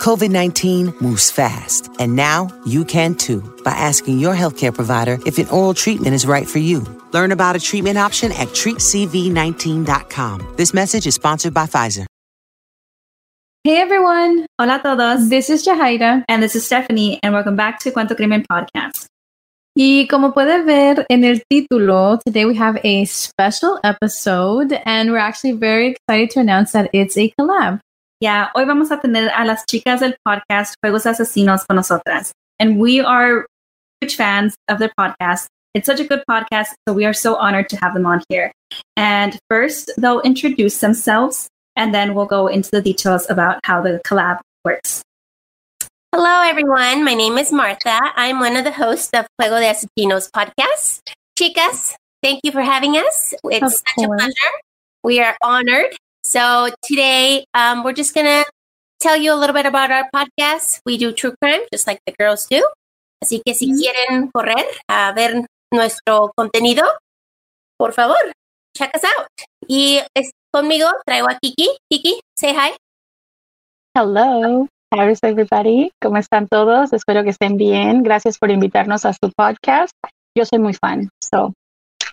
COVID 19 moves fast, and now you can too by asking your healthcare provider if an oral treatment is right for you. Learn about a treatment option at treatcv19.com. This message is sponsored by Pfizer. Hey everyone, Hola todos. this is Jahaira. And this is Stephanie, and welcome back to Cuento Crimen Podcast. Y como puede ver en el título, today we have a special episode, and we're actually very excited to announce that it's a collab. Ya, hoy vamos a tener a las chicas del podcast Juegos Asesinos con nosotras. And we are huge fans of their podcast. It's such a good podcast, so we are so honored to have them on here. And first, they'll introduce themselves, and then we'll go into the details about how the collab works. Hello, everyone. My name is Martha. I'm one of the hosts of Juego de Asesinos podcast. Chicas, thank you for having us. It's Of such a pleasure. We are honored. So today, um, we're just going to tell you a little bit about our podcast. We do true crime, just like the girls do. Así que si quieren correr a ver nuestro contenido, por favor, check us out. Y es- conmigo traigo a Kiki. Kiki, say hi. Hello, how's everybody? ¿Cómo están todos? Espero que estén bien. Gracias por invitarnos a su podcast. Yo soy muy fan, so,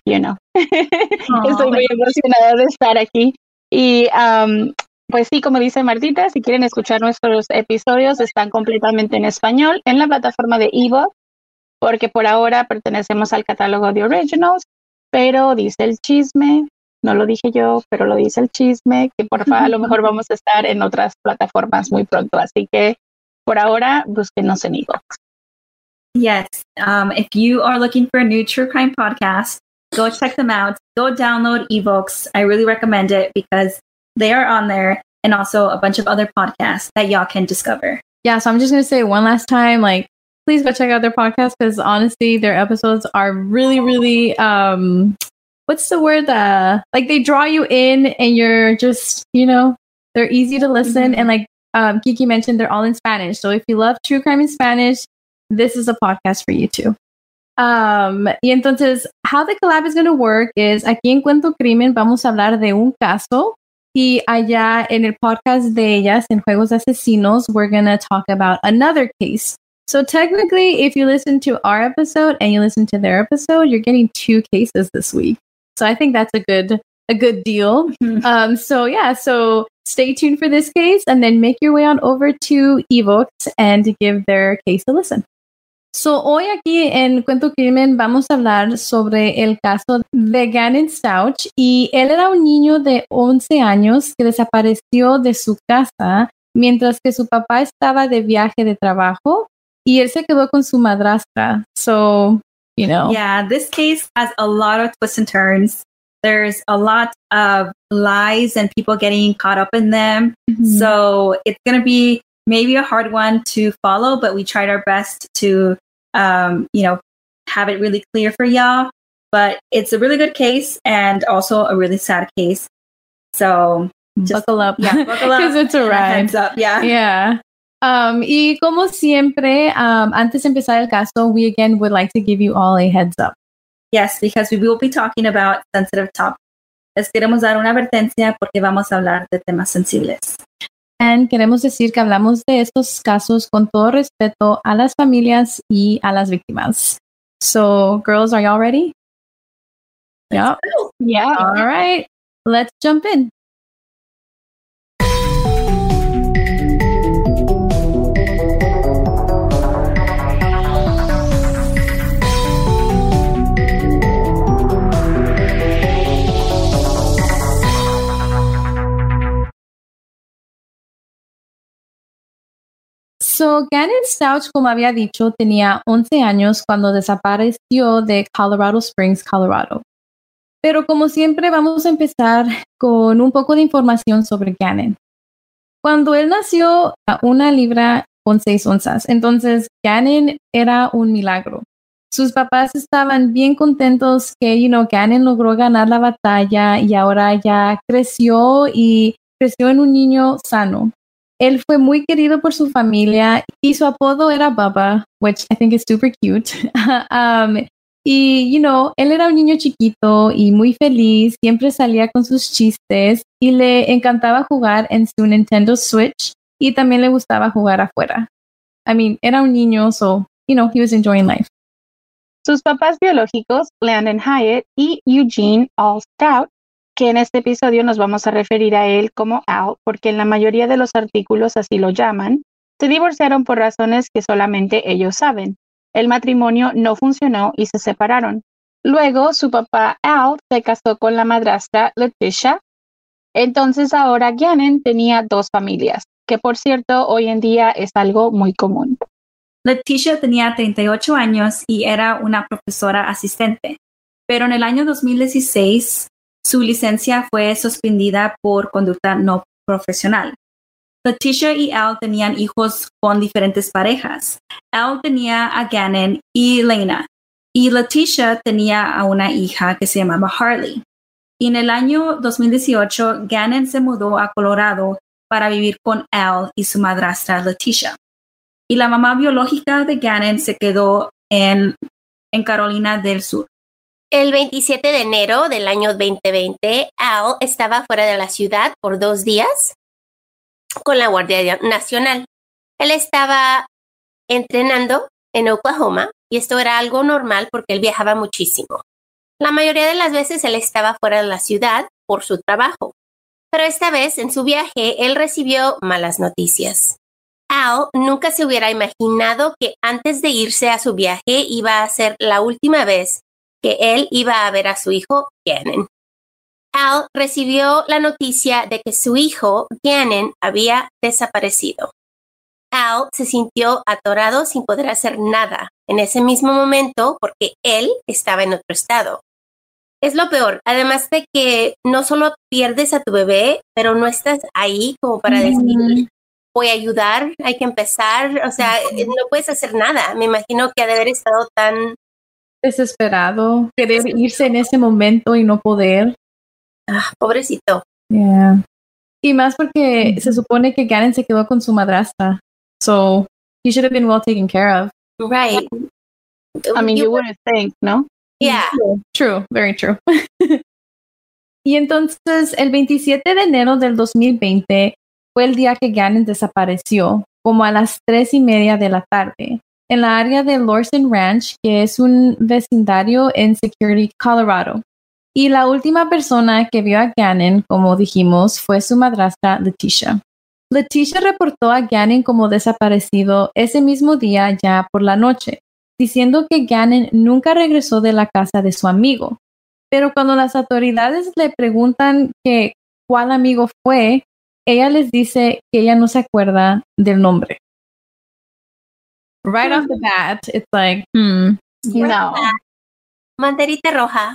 you know. Estoy muy emocionada de estar aquí. Y um, pues sí, como dice Martita, si quieren escuchar nuestros episodios, están completamente en español en la plataforma de Evo, porque por ahora pertenecemos al catálogo de Originals, pero dice el chisme, no lo dije yo, pero lo dice el chisme, que por favor a lo mejor vamos a estar en otras plataformas muy pronto. Así que por ahora búsquenos en Evo. Yes. Um, if you are looking for a new true crime podcast, go check them out. Go download Evokes. I really recommend it because they are on there and also a bunch of other podcasts that y'all can discover. Yeah, so I'm just going to say one last time, like, please go check out their podcast because honestly, their episodes are really, really, um, what's the word? Uh, like they draw you in and you're just, you know, they're easy to listen. Mhm. And like um, Kiki mentioned, they're all in Spanish. So if you love true crime in Spanish, this is a podcast for you too. Um, y entonces, how the collab is going to work is aquí en Cuento Crimen vamos a hablar de un caso y allá en el podcast de ellas en Juegos Asesinos, we're going to talk about another case. So technically, if you listen to our episode and you listen to their episode, you're getting two cases this week. So I think that's a good a good deal. Um, so yeah, so stay tuned for this case and then make your way on over to Evokes and give their case a listen. So hoy aquí en Cuento Crimen vamos a hablar sobre el caso de Gannon Stouch y él era un niño de 11 años que desapareció de su casa mientras que su papá estaba de viaje de trabajo y él se quedó con su madrastra. So, you know. Yeah, this case has a lot of twists and turns. There's a lot of lies and people getting caught up in them. Mhm. So it's going to be maybe a hard one to follow, but we tried our best to, um, you know, have it really clear for y'all. But it's a really good case and also a really sad case. So just buckle up. yeah, buckle up. Because it's a ride. Heads up, yeah. Yeah. Um, y como siempre, um, antes de empezar el caso, we again would like to give you all a heads up. Yes, because we will be talking about sensitive topics. Les queremos dar una advertencia porque vamos a hablar de temas sensibles. And queremos decir que hablamos de estos casos con todo respeto a las familias y a las víctimas. So, girls, are y'all ready? Yeah. Yeah. All right. Let's jump in. So, Gannon Stouch, como había dicho, tenía 11 años cuando desapareció de Colorado Springs, Colorado. Pero como siempre, vamos a empezar con un poco de información sobre Gannon. Cuando él nació, a una libra con seis onzas. Entonces, Gannon era un milagro. Sus papás estaban bien contentos que, you know, Gannon logró ganar la batalla y ahora ya creció y creció en un niño sano. Él fue muy querido por su familia y su apodo era Baba, which I think is super cute. um, y, you know, él era un niño chiquito y muy feliz, siempre salía con sus chistes y le encantaba jugar en su Nintendo Switch y también le gustaba jugar afuera. I mean, era un niño, so, you know, he was enjoying life. Sus papás biológicos, Landon Hyatt y Eugene All Stout, que en este episodio nos vamos a referir a él como Al, porque en la mayoría de los artículos así lo llaman, se divorciaron por razones que solamente ellos saben. El matrimonio no funcionó y se separaron. Luego, su papá Al se casó con la madrastra Leticia. Entonces ahora Gannon tenía dos familias, que por cierto hoy en día es algo muy común. Leticia tenía 38 años y era una profesora asistente, pero en el año 2016 su licencia fue suspendida por conducta no profesional. Leticia y Al tenían hijos con diferentes parejas. Al tenía a Gannon y Lena, y Leticia tenía a una hija que se llamaba Harley. Y en el año 2018, Gannon se mudó a Colorado para vivir con Al y su madrastra Leticia. Y la mamá biológica de Gannon se quedó en, en Carolina del Sur. El 27 de enero del año 2020, Al estaba fuera de la ciudad por dos días con la Guardia Nacional. Él estaba entrenando en Oklahoma y esto era algo normal porque él viajaba muchísimo. La mayoría de las veces él estaba fuera de la ciudad por su trabajo, pero esta vez en su viaje él recibió malas noticias. Al nunca se hubiera imaginado que antes de irse a su viaje iba a ser la última vez que él iba a ver a su hijo Gannon. Al recibió la noticia de que su hijo Gannon había desaparecido. Al se sintió atorado sin poder hacer nada en ese mismo momento porque él estaba en otro estado. Es lo peor, además de que no solo pierdes a tu bebé, pero no estás ahí como para decir, voy a ayudar, hay que empezar, o sea, no puedes hacer nada. Me imagino que ha de haber estado tan desesperado, querer irse en ese momento y no poder. Ah, pobrecito. Yeah. Y más porque se supone que Gannon se quedó con su madrastra. So he should have been well taken care of. Right. I mean, you wouldn't think, ¿no? Yeah. True, true very true. y entonces, el 27 de enero del 2020 fue el día que Gannon desapareció, como a las tres y media de la tarde, en la área de Lorson Ranch, que es un vecindario en Security, Colorado. Y la última persona que vio a Gannon, como dijimos, fue su madrastra Leticia. Leticia reportó a Gannon como desaparecido ese mismo día ya por la noche, diciendo que Gannon nunca regresó de la casa de su amigo. Pero cuando las autoridades le preguntan que cuál amigo fue, ella les dice que ella no se acuerda del nombre. Right off the bat, it's like, hmm, No. Manderita roja.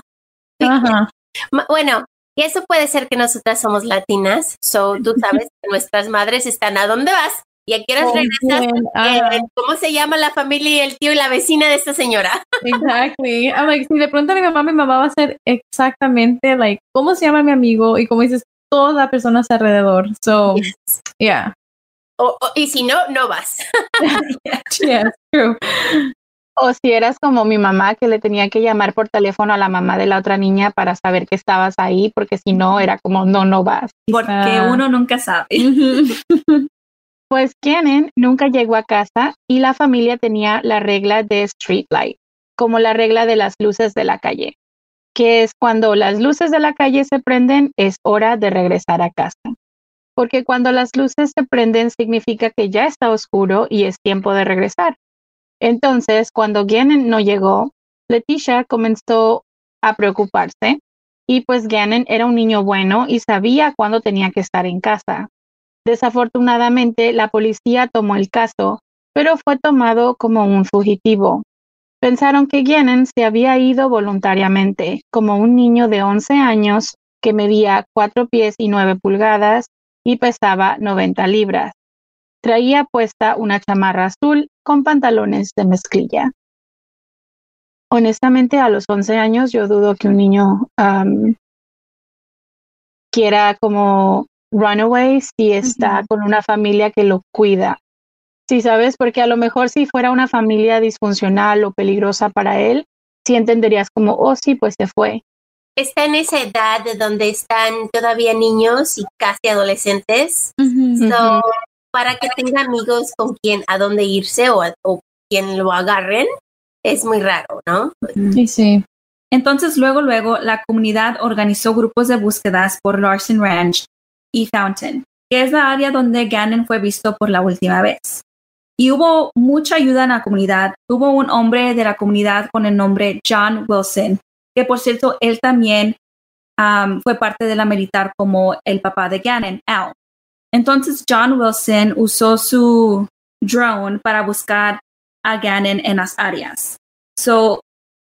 ajá. Ma- Bueno, y eso puede ser que nosotras somos latinas, so tú sabes que nuestras madres están a dónde vas y a qué horas regresas. Bien, Eh, ajá. ¿Cómo se llama la familia y el tío y la vecina de esta señora? Exactly. I'm like, si le preguntan a mi mamá, mi mamá va a ser exactamente, like, ¿cómo se llama mi amigo? Y como dices, todas las personas alrededor. So, yeah. O- o- y si no, no vas. Yeah, true. O si eras como mi mamá que le tenía que llamar por teléfono a la mamá de la otra niña para saber que estabas ahí, porque si no era como no, no vas. Porque uno nunca sabe. Pues Gannon nunca llegó a casa y la familia tenía la regla de street light, como la regla de las luces de la calle, que es cuando las luces de la calle se prenden es hora de regresar a casa. Porque cuando las luces se prenden significa que ya está oscuro y es tiempo de regresar. Entonces, cuando Gannon no llegó, Leticia comenzó a preocuparse y pues Gannon era un niño bueno y sabía cuándo tenía que estar en casa. Desafortunadamente, la policía tomó el caso, pero fue tomado como un fugitivo. Pensaron que Gannon se había ido voluntariamente, como un niño de 11 años que medía 4 pies y 9 pulgadas y pesaba 90 libras. Traía puesta una chamarra azul con pantalones de mezclilla. Honestamente, a los 11 años yo dudo que un niño quiera como runaway si está con una familia que lo cuida. Sí, sabes, porque a lo mejor si fuera una familia disfuncional o peligrosa para él, sí entenderías como, oh, sí, pues se fue. Está en esa edad de donde están todavía niños y casi adolescentes. so, para que tenga amigos con quien a dónde irse o, o quien lo agarren, es muy raro, ¿no? Sí, sí. Entonces, luego, luego, la comunidad organizó grupos de búsquedas por Larson Ranch y Fountain, que es la área donde Gannon fue visto por la última vez. Y hubo mucha ayuda en la comunidad. Hubo un hombre de la comunidad con el nombre John Wilson, que por cierto, él también fue parte de la militar como el papá de Gannon, Al. Entonces, John Wilson usó su drone para buscar a Gannon en las áreas. So,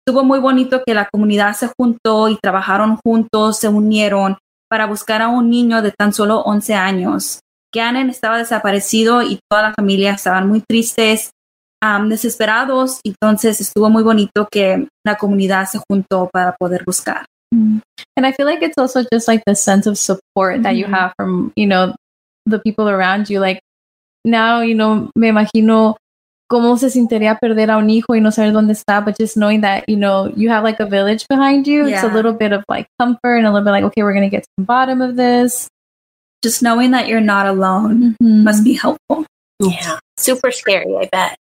estuvo muy bonito que la comunidad se juntó y trabajaron juntos, se unieron para buscar a un niño de tan solo 11 años. Gannon estaba desaparecido y toda la familia estaban muy tristes, desesperados. Entonces estuvo muy bonito que la comunidad se juntó para poder buscar. Mm. And I feel like it's also just like the sense of support that you have from, you know, the people around you. Like now, you know, me imagino cómo se sentiría perder a un hijo y no saber dónde está, but just knowing that, you know, you have like a village behind you, yeah. it's a little bit of like comfort and a little bit like, okay, we're going to get to the bottom of this. Just knowing that you're not alone mm-hmm. must be helpful. Yeah. Super scary, I bet.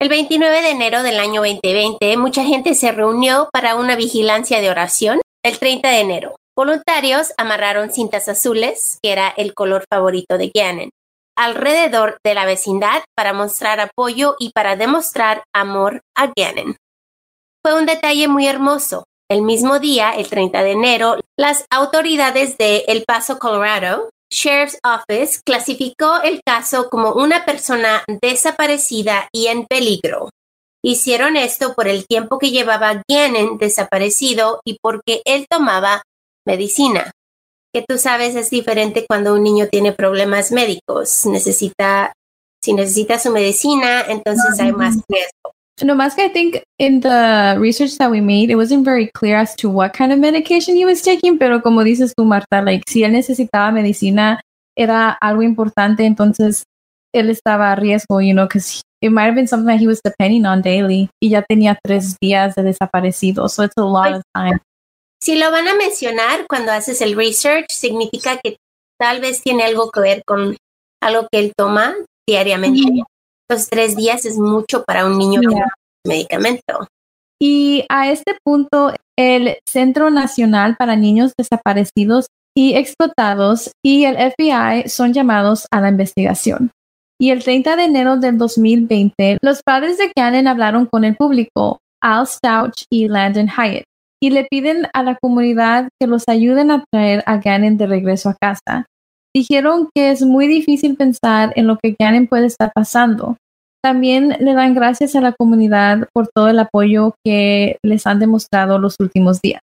El 29 de enero del año 2020, mucha gente se reunió para una vigilancia de oración. El 30 de enero, voluntarios amarraron cintas azules, que era el color favorito de Gannon, alrededor de la vecindad para mostrar apoyo y para demostrar amor a Gannon. Fue un detalle muy hermoso. El mismo día, el 30 de enero, las autoridades de El Paso, Colorado, Sheriff's Office clasificó el caso como una persona desaparecida y en peligro. Hicieron esto por el tiempo que llevaba Gannon desaparecido y porque él tomaba medicina. Que tú sabes es diferente cuando un niño tiene problemas médicos. Necesita, si necesita su medicina, entonces hay más riesgo. No, más que I think in the research that we made, it wasn't very clear as to what kind of medication he was taking, pero como dices tú, Marta, like, si él necesitaba medicina, era algo importante, entonces él estaba a riesgo, you know, because it might have been something that he was depending on daily, y ya tenía tres días de desaparecido, so it's a lot of time. Si lo van a mencionar cuando haces el research, significa que tal vez tiene algo que ver con algo que él toma diariamente. Mm -hmm. Los tres días es mucho para un niño yeah. con medicamento. Y a este punto, el Centro Nacional para Niños Desaparecidos y Explotados y el FBI son llamados a la investigación. Y el 30 de enero del 2020, los padres de Gannon hablaron con el público, Al Stouch y Landon Hyatt, y le piden a la comunidad que los ayuden a traer a Gannon de regreso a casa. Dijeron que es muy difícil pensar en lo que Gannon puede estar pasando. También le dan gracias a la comunidad por todo el apoyo que les han demostrado los últimos días.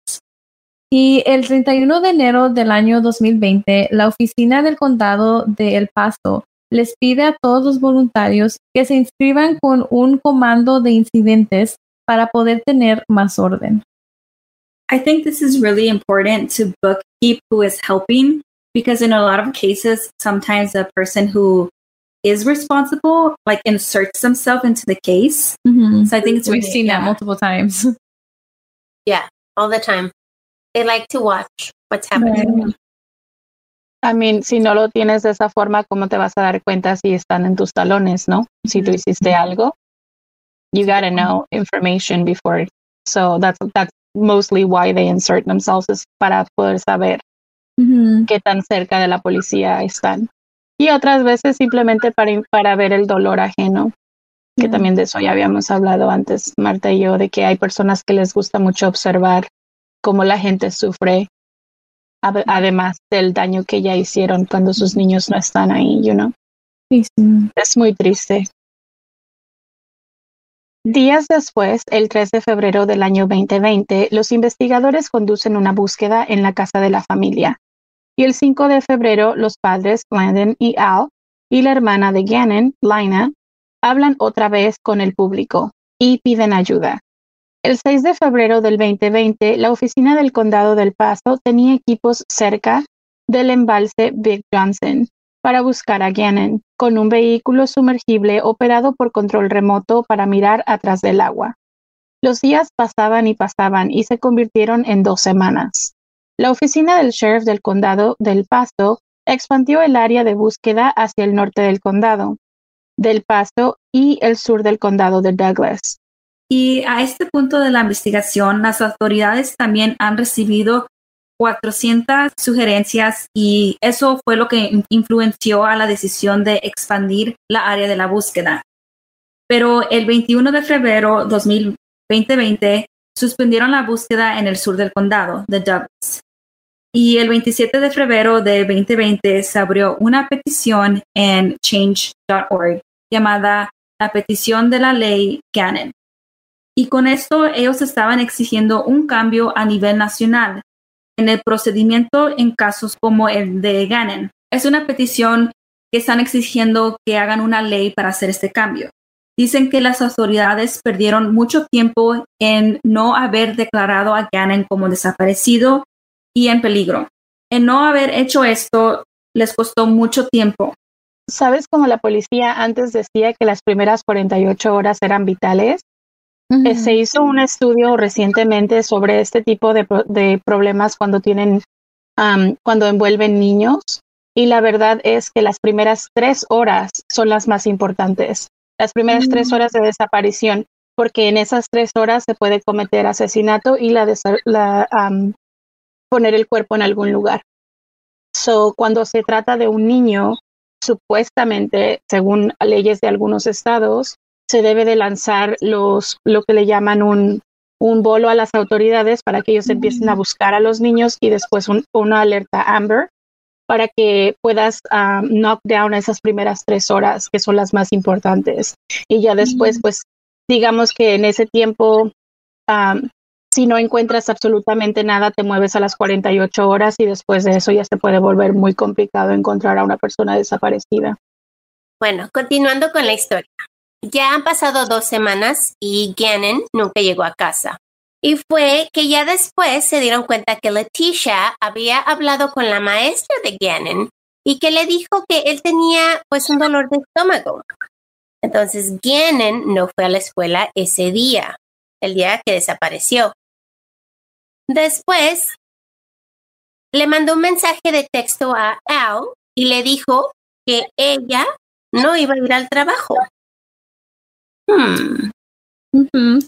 Y el 31 de enero del año 2020, la oficina del condado de El Paso les pide a todos los voluntarios que se inscriban con un comando de incidentes para poder tener más orden. I think this is really important to bookkeep who is helping because in a lot of cases, sometimes the person who is responsible like inserts themselves into the case. Mm-hmm. So I think it's we've really, seen yeah. that multiple times. Yeah, all the time. They like to watch what's happening. Right. I mean, si no lo tienes de esa forma, ¿cómo te vas a dar cuenta si están en tus talones, no? Si tú hiciste algo, you gotta know information before. So that's that's mostly why they insert themselves is para poder saber Qué tan cerca de la policía están. Y otras veces simplemente para, para ver el dolor ajeno, que también de eso ya habíamos hablado antes, Marta y yo, de que hay personas que les gusta mucho observar cómo la gente sufre, ade- además del daño que ya hicieron cuando sus niños no están ahí, you know. Sí, sí. Es muy triste. Días después, el 3 de febrero del año 2020, los investigadores conducen una búsqueda en la casa de la familia. Y el 5 de febrero, los padres Landon y Al y la hermana de Gannon, Lina, hablan otra vez con el público y piden ayuda. El 6 de febrero del 2020, la oficina del condado del Paso tenía equipos cerca del embalse Big Johnson para buscar a Gannon, con un vehículo sumergible operado por control remoto para mirar atrás del agua. Los días pasaban y pasaban y se convirtieron en dos semanas. La oficina del sheriff del condado del Paso expandió el área de búsqueda hacia el norte del condado, del Paso y el sur del condado de Douglas. Y a este punto de la investigación, las autoridades también han recibido 400 sugerencias y eso fue lo que influenció a la decisión de expandir la área de la búsqueda. Pero el 21 de febrero de 2020 suspendieron la búsqueda en el sur del condado de Douglas. Y el 27 de febrero de 2020 se abrió una petición en change.org llamada la petición de la ley Gannon. Y con esto ellos estaban exigiendo un cambio a nivel nacional en el procedimiento en casos como el de Gannon. Es una petición que están exigiendo que hagan una ley para hacer este cambio. Dicen que las autoridades perdieron mucho tiempo en no haber declarado a Gannon como desaparecido y en peligro. En no haber hecho esto les costó mucho tiempo. ¿Sabes cómo la policía antes decía que las primeras 48 horas eran vitales? Se hizo un estudio recientemente sobre este tipo de, de problemas cuando tienen, cuando envuelven niños y la verdad es que las primeras tres horas son las más importantes. Las primeras tres mm. horas de desaparición, porque en esas tres horas se puede cometer asesinato y la, la poner el cuerpo en algún lugar. So, cuando se trata de un niño, supuestamente, según leyes de algunos estados, se debe de lanzar los, lo que le llaman un, un bolo a las autoridades para que ellos empiecen a buscar a los niños y después una alerta Amber para que puedas um, knock down esas primeras tres horas que son las más importantes. Y ya después, pues, digamos que en ese tiempo, um, si no encuentras absolutamente nada, te mueves a las 48 horas y después de eso ya se puede volver muy complicado encontrar a una persona desaparecida. Bueno, continuando con la historia. Ya han pasado dos semanas y Gannon nunca llegó a casa. Y fue que ya después se dieron cuenta que Leticia había hablado con la maestra de Gannon y que le dijo que él tenía pues un dolor de estómago. Entonces Gannon no fue a la escuela ese día, el día que desapareció. Después le mandó un mensaje de texto a Al y le dijo que ella no iba a ir al trabajo. Hmm.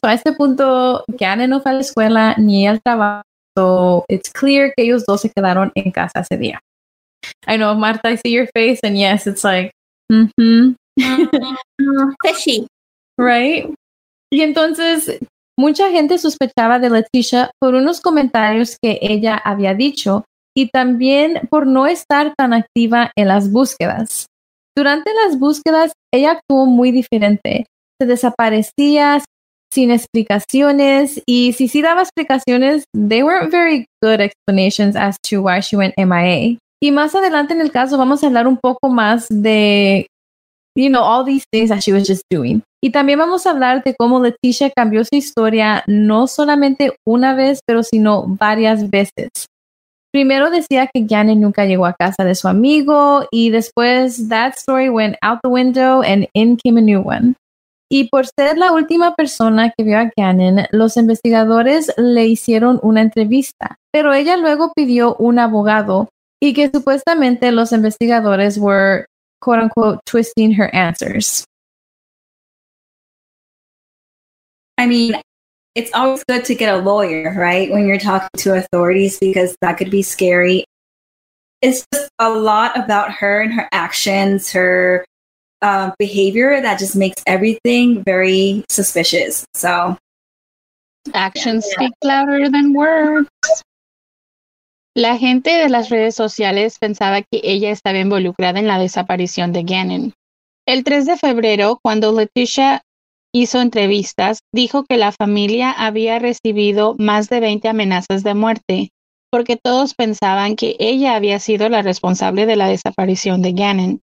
a este punto, Gannon no fue a la escuela ni al trabajo. So it's clear que ellos dos se quedaron en casa ese día. I know, Marta, I see your face, and yes, it's like, mm-hmm. fishy. Right? Y entonces, mucha gente sospechaba de Leticia por unos comentarios que ella había dicho y también por no estar tan activa en las búsquedas. Durante las búsquedas, ella actuó muy diferente se desaparecía sin explicaciones y si sí daba explicaciones, they weren't very good explanations as to why she went MIA. Y más adelante en el caso vamos a hablar un poco más de, you know, all these things that she was just doing. Y también vamos a hablar de cómo Leticia cambió su historia no solamente una vez, pero sino varias veces. Primero decía que Janet nunca llegó a casa de su amigo y después that story went out the window and in came a new one. Y por ser la última persona que vio a Gannon, los investigadores le hicieron una entrevista, pero ella luego pidió un abogado y que supuestamente los investigadores were quote unquote twisting her answers. I mean, it's always good to get a lawyer, right? When you're talking to authorities because that could be scary. It's just a lot about her and her actions, her uh, behavior that just makes everything very suspicious. So, actions yeah. speak louder than words. La gente de las redes sociales pensaba que ella estaba involucrada en la desaparición de Gannon. El 3 de febrero, cuando Leticia hizo entrevistas, dijo que la familia había recibido más de 20 amenazas de muerte, porque todos pensaban que ella había sido la responsable de la desaparición de Gannon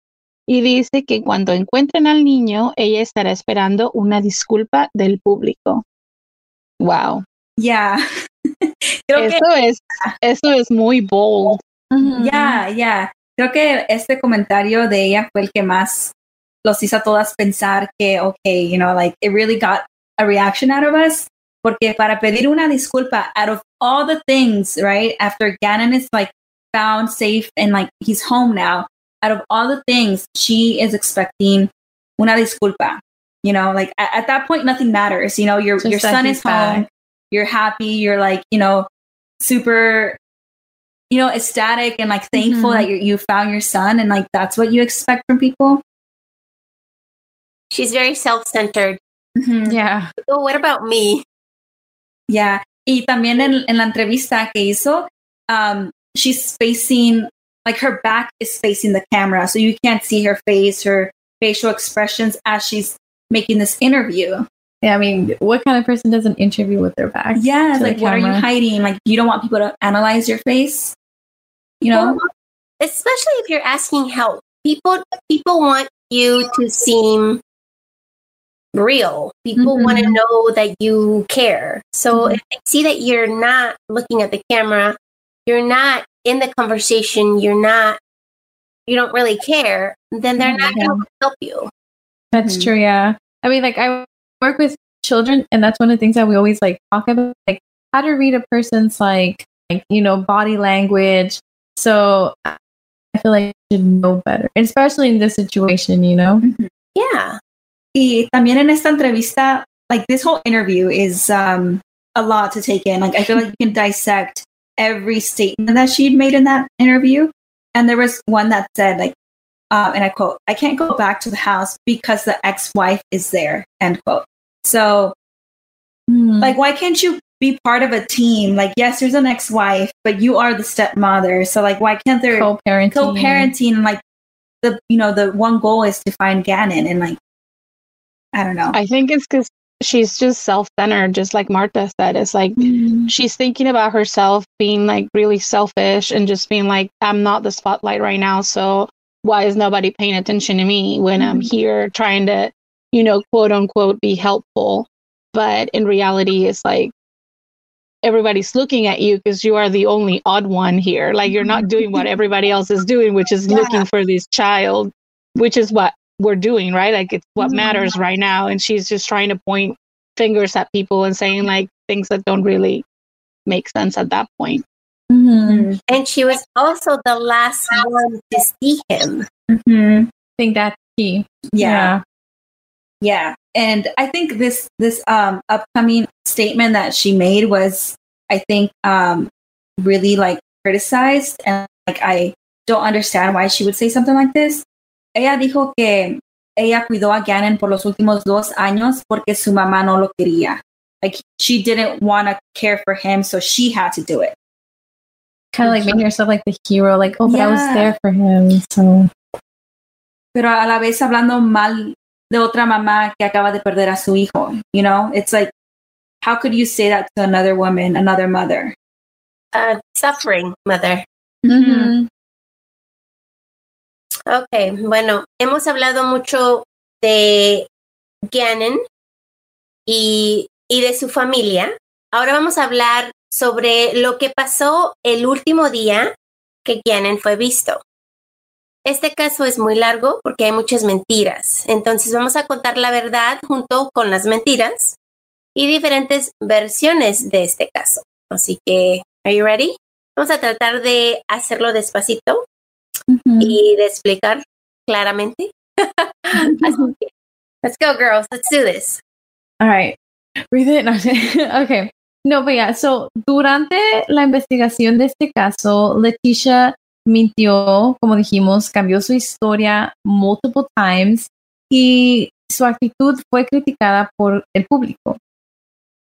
y dice que cuando encuentren al niño, ella estará esperando una disculpa del público. Wow. Ya. Eso es eso es muy bold. Ya, ya. Creo que este comentario de ella fue el que más los hizo a todas pensar que, okay, you know, like it really got a reaction out of us. Porque para pedir una disculpa, out of all the things, right, after Gannon is like found safe and like he's home now, out of all the things, she is expecting una disculpa. You know, like at, at that point, nothing matters. You know, your Just your son he's is home, back. you're happy, you're like, you know, super, you know, ecstatic and like thankful Mhm. that you you found your son, and like that's what you expect from people. She's very self-centered. Yeah. Oh, what about me? Yeah. Y también en, en la entrevista que hizo, um, she's facing, like her back is facing the camera. So you can't see her face, her facial expressions as she's making this interview. Yeah, I mean, what kind of person does an interview with their back? Yeah. Like, what are you hiding? Like, you don't want people to analyze your face, you know? Well, especially if you're asking help. People people want you to seem real. People want to know that you care. So Mhm. if they see that you're not looking at the camera, you're not in the conversation, you're not you don't really care, then they're not Yeah. going to help you. That's Mhm. true. Yeah. I mean, like I work with children, and that's one of the things that we always like talk about, like how to read a person's like, like you know, body language. So I feel like you should know better, especially in this situation. You know. Yeah. Y también en esta entrevista, like this whole interview is um, a lot to take in. Like I feel like you can dissect every statement that she'd made in that interview. And there was one that said, like, uh, and I quote, "I can't go back to the house because the ex-wife is there." End quote. So, Mm. like, why can't you be part of a team? Like, yes, there's an ex-wife, but you are the stepmother. So, like, why can't there co-parenting. co-parenting? Like, the you know the one goal is to find Gannon, and like, I don't know. I think it's because she's just self centered, just like Marta said. It's like Mm. she's thinking about herself being like really selfish and just being like, I'm not the spotlight right now. So why is nobody paying attention to me when I'm here trying to, you know, quote unquote, be helpful? But in reality, it's like everybody's looking at you because you are the only odd one here. Like you're not doing what everybody else is doing, which is Yeah. looking for this child, which is what we're doing, right? Like it's what Mhm. matters right now. And she's just trying to point fingers at people and saying like things that don't really make sense at that point. Mhm. And she was also the last one to see him. Mhm. I think that's key. yeah. Yeah. And I think this this um upcoming statement that she made was I think um really like criticized and like I don't understand why she would say something like this. Ella dijo que ella cuidó a Gannon por los últimos dos años porque su mamá no lo quería. Like she didn't want to care for him, so she had to do it. Kind of like making yourself like the hero, like, oh, but I was Yeah. there for him. So Pero a la vez hablando mal de otra mamá que acaba de perder a su hijo. You know, it's like, how could you say that to another woman, another mother? Uh, suffering mother. Mhm. Ok, bueno, hemos hablado mucho de Gannon y, y de su familia. Ahora vamos a hablar sobre lo que pasó el último día que Gannon fue visto. Este caso es muy largo porque hay muchas mentiras. Entonces vamos a contar la verdad junto con las mentiras y diferentes versiones de este caso. Así que, ¿are you ready? Vamos a tratar de hacerlo despacito y de explicar claramente. Así que, let's go, girls. Let's do this. All right. Breathe in. okay. No, yeah, so durante la investigación de este caso, Leticia mintió, como dijimos, cambió su historia multiple times y su actitud fue criticada por el público.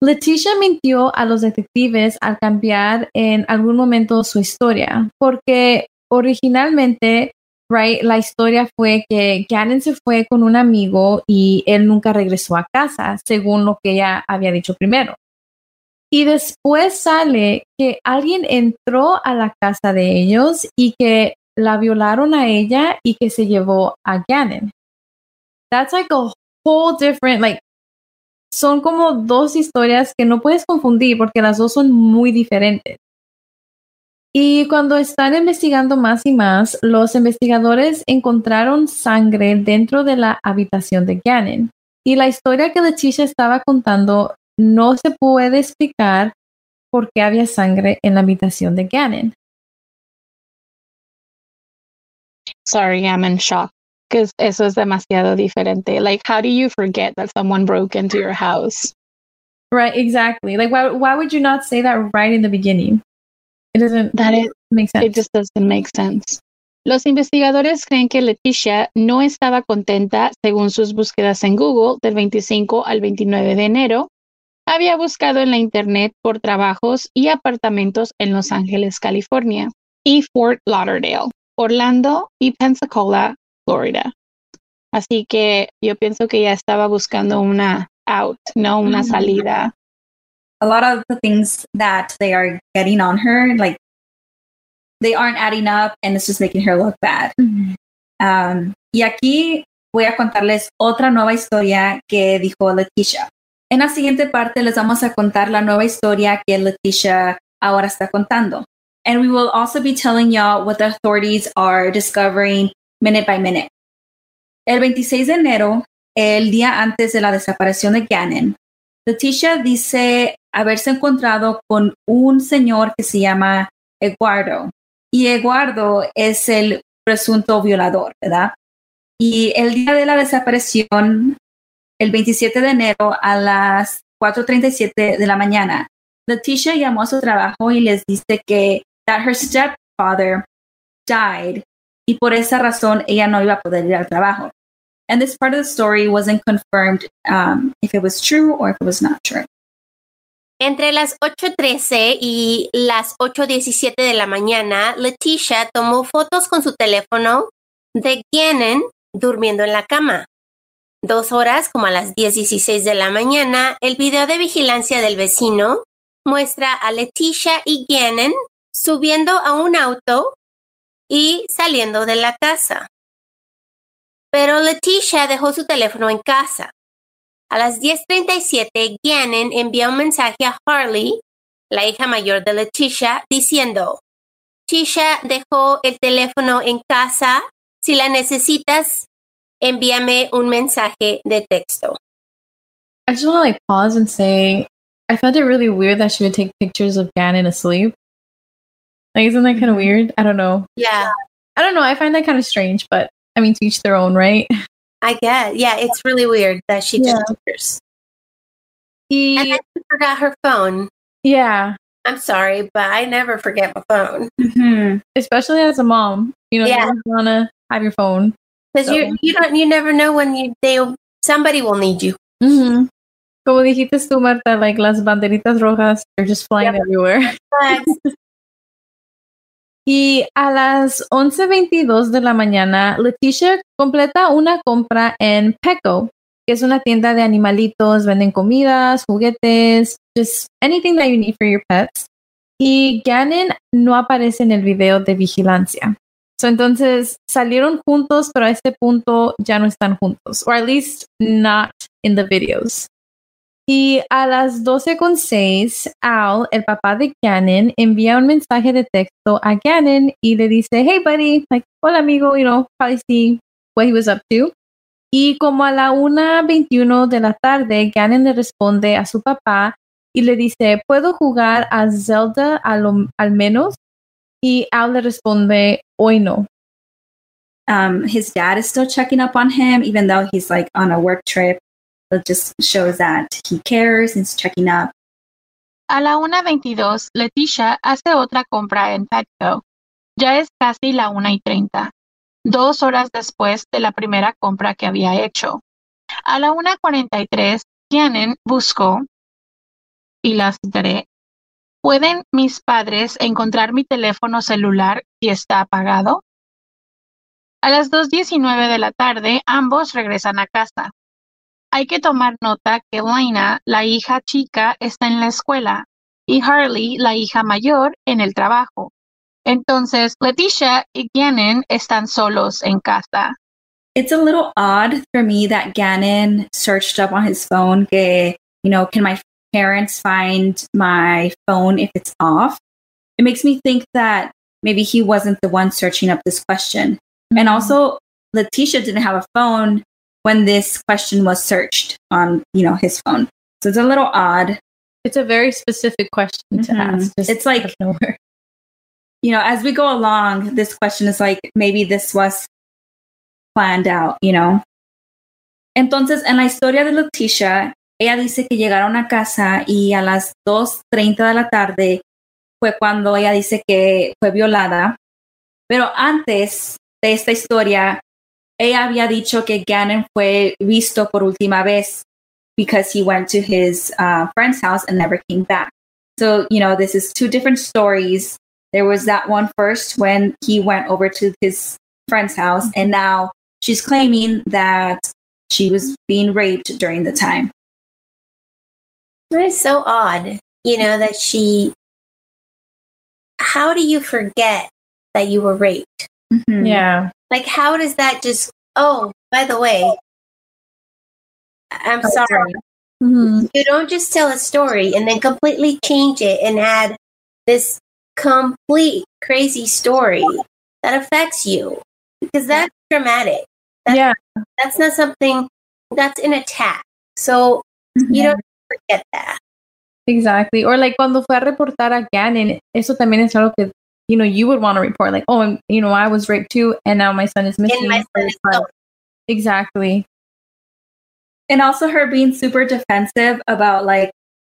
Leticia mintió a los detectives al cambiar en algún momento su historia, porque originalmente, right, la historia fue que Gannon se fue con un amigo y él nunca regresó a casa, según lo que ella había dicho primero. Y después sale que alguien entró a la casa de ellos y que la violaron a ella y que se llevó a Gannon. That's like a whole different, like, son como dos historias que no puedes confundir porque las dos son muy diferentes. Y cuando están investigando más y más, los investigadores encontraron sangre dentro de la habitación de Gannon. Y la historia que Leticia estaba contando no se puede explicar por qué había sangre en la habitación de Gannon. Sorry, I'm in shock. Because eso es demasiado diferente. Like, how do you forget that someone broke into your house? Right, exactly. Like, why, why would you not say that right in the beginning? It doesn't That it, make sense. it just doesn't make sense. Los investigadores creen que Leticia no estaba contenta según sus búsquedas en Google del 25 al 29 de enero. Había buscado en la internet por trabajos y apartamentos en Los Ángeles, California, y Fort Lauderdale, Orlando y Pensacola, Florida. Así que yo pienso que ya estaba buscando una out, no una Ujú. salida. a lot of the things that they are getting on her, like they aren't adding up and it's just making her look bad. Mhm. Um, y aquí voy a contarles otra nueva historia que dijo Leticia. En la siguiente parte les vamos a contar la nueva historia que Leticia ahora está contando. And we will also be telling y'all what the authorities are discovering minute by minute. El 26 de enero, el día antes de la desaparición de Gannon, Leticia dice haberse encontrado con un señor que se llama Eduardo. Y Eduardo es el presunto violador, ¿verdad? Y el día de la desaparición, el 27 de enero a las 4.37 de la mañana, Leticia llamó a su trabajo y les dice que that her stepfather died y por esa razón ella no iba a poder ir al trabajo. And this part of the story wasn't confirmed um, if it was true or if it was not true. Entre las 8.13 y las 8.17 de la mañana, Leticia tomó fotos con su teléfono de Gannon durmiendo en la cama. Dos horas, como a las 10.16 de la mañana, el video de vigilancia del vecino muestra a Leticia y Gannon subiendo a un auto y saliendo de la casa. Pero Leticia dejó su teléfono en casa. A las 10:37, Gannon envía un mensaje a Harley, la hija mayor de Leticia, diciendo, Tisha dejó el teléfono en casa. Si la necesitas, envíame un mensaje de texto. I just want to like pause and say, I found it really weird that she would take pictures of Gannon asleep. Like, isn't that kind of weird? I don't know. Yeah, I don't know. I find that kind of strange, but I mean, to each their own, right? I get. Yeah, it's really weird that she Yeah. took pictures. Y- And she forgot her phone. yeah, I'm sorry, but I never forget my phone Mhm. especially as a mom, you know, Yeah. you want to have your phone. Because So- you you don't you never know when you they somebody will need you. Mm-hmm. Como dijiste tú, Marta, like las banderitas rojas, they're just flying everywhere. Y a las 11.22 de la mañana, Leticia completa una compra en Petco, que es una tienda de animalitos, venden comidas, juguetes, just anything that you need for your pets. Y Gannon no aparece en el video de vigilancia. So, entonces salieron juntos, pero a este punto ya no están juntos, or at least not in the videos. Y a las 12.06, Al, el papá de Gannon, envía un mensaje de texto a Gannon y le dice, hey buddy, like, hola amigo, you know, probably see what he was up to. Y como a la 1.21 de la tarde, Gannon le responde a su papá y le dice, ¿puedo jugar a Zelda a lo- al menos? Y Al le responde, hoy no. Um, his dad is still checking up on him, even though he's like on a work trip. It just shows that he cares and is checking up. A la 1.22, Leticia hace otra compra en Petco. Ya es casi la 1 y 30, dos horas después de la primera compra que había hecho. A la 1.43, Gannon buscó, y la citaré, ¿pueden mis padres encontrar mi teléfono celular si está apagado? A las 2.19 de la tarde, ambos regresan a casa. Hay que tomar nota que Lena, la hija chica, está en la escuela y Harley, la hija mayor, en el trabajo. Entonces, Leticia y Gannon están solos en casa. It's a little odd for me that Gannon searched up on his phone, que, you know, can my parents find my phone if it's off? it makes me think that maybe he wasn't the one searching up this question. And also, Letitia didn't have a phone when this question was searched on, you know, his phone. So it's a little odd. It's a very specific question to Mhm. ask. just It's like- out of nowhere. You know, as we go along, this question is like maybe this was planned out, you know. Entonces, en la historia de Leticia, ella dice que llegaron a casa y a las 2.30 de la tarde fue cuando ella dice que fue violada. Pero antes de esta historia, ella había dicho que Gannon fue visto por última vez because he went to his uh, friend's house and never came back. So, you know, this is two different stories. There was that one first when he went over to his friend's house, and now she's claiming that she was being raped during the time. It's so odd, you know, that she. How do you forget that you were raped? Mhm. Yeah. Like, how does that just? Oh, by the way, I'm sorry. Mhm. You don't just tell a story and then completely change it and add this complete crazy story that affects you because that's dramatic. That's, Yeah. that's not something that's an attack. So you don't forget that. Exactly. Or like cuando fue a reportar a Gannon, eso también es algo que, you know, you would want to report. Like, oh, I'm- you know, I was raped too, and now my son is missing. My son is. Exactly. and also her being super defensive about like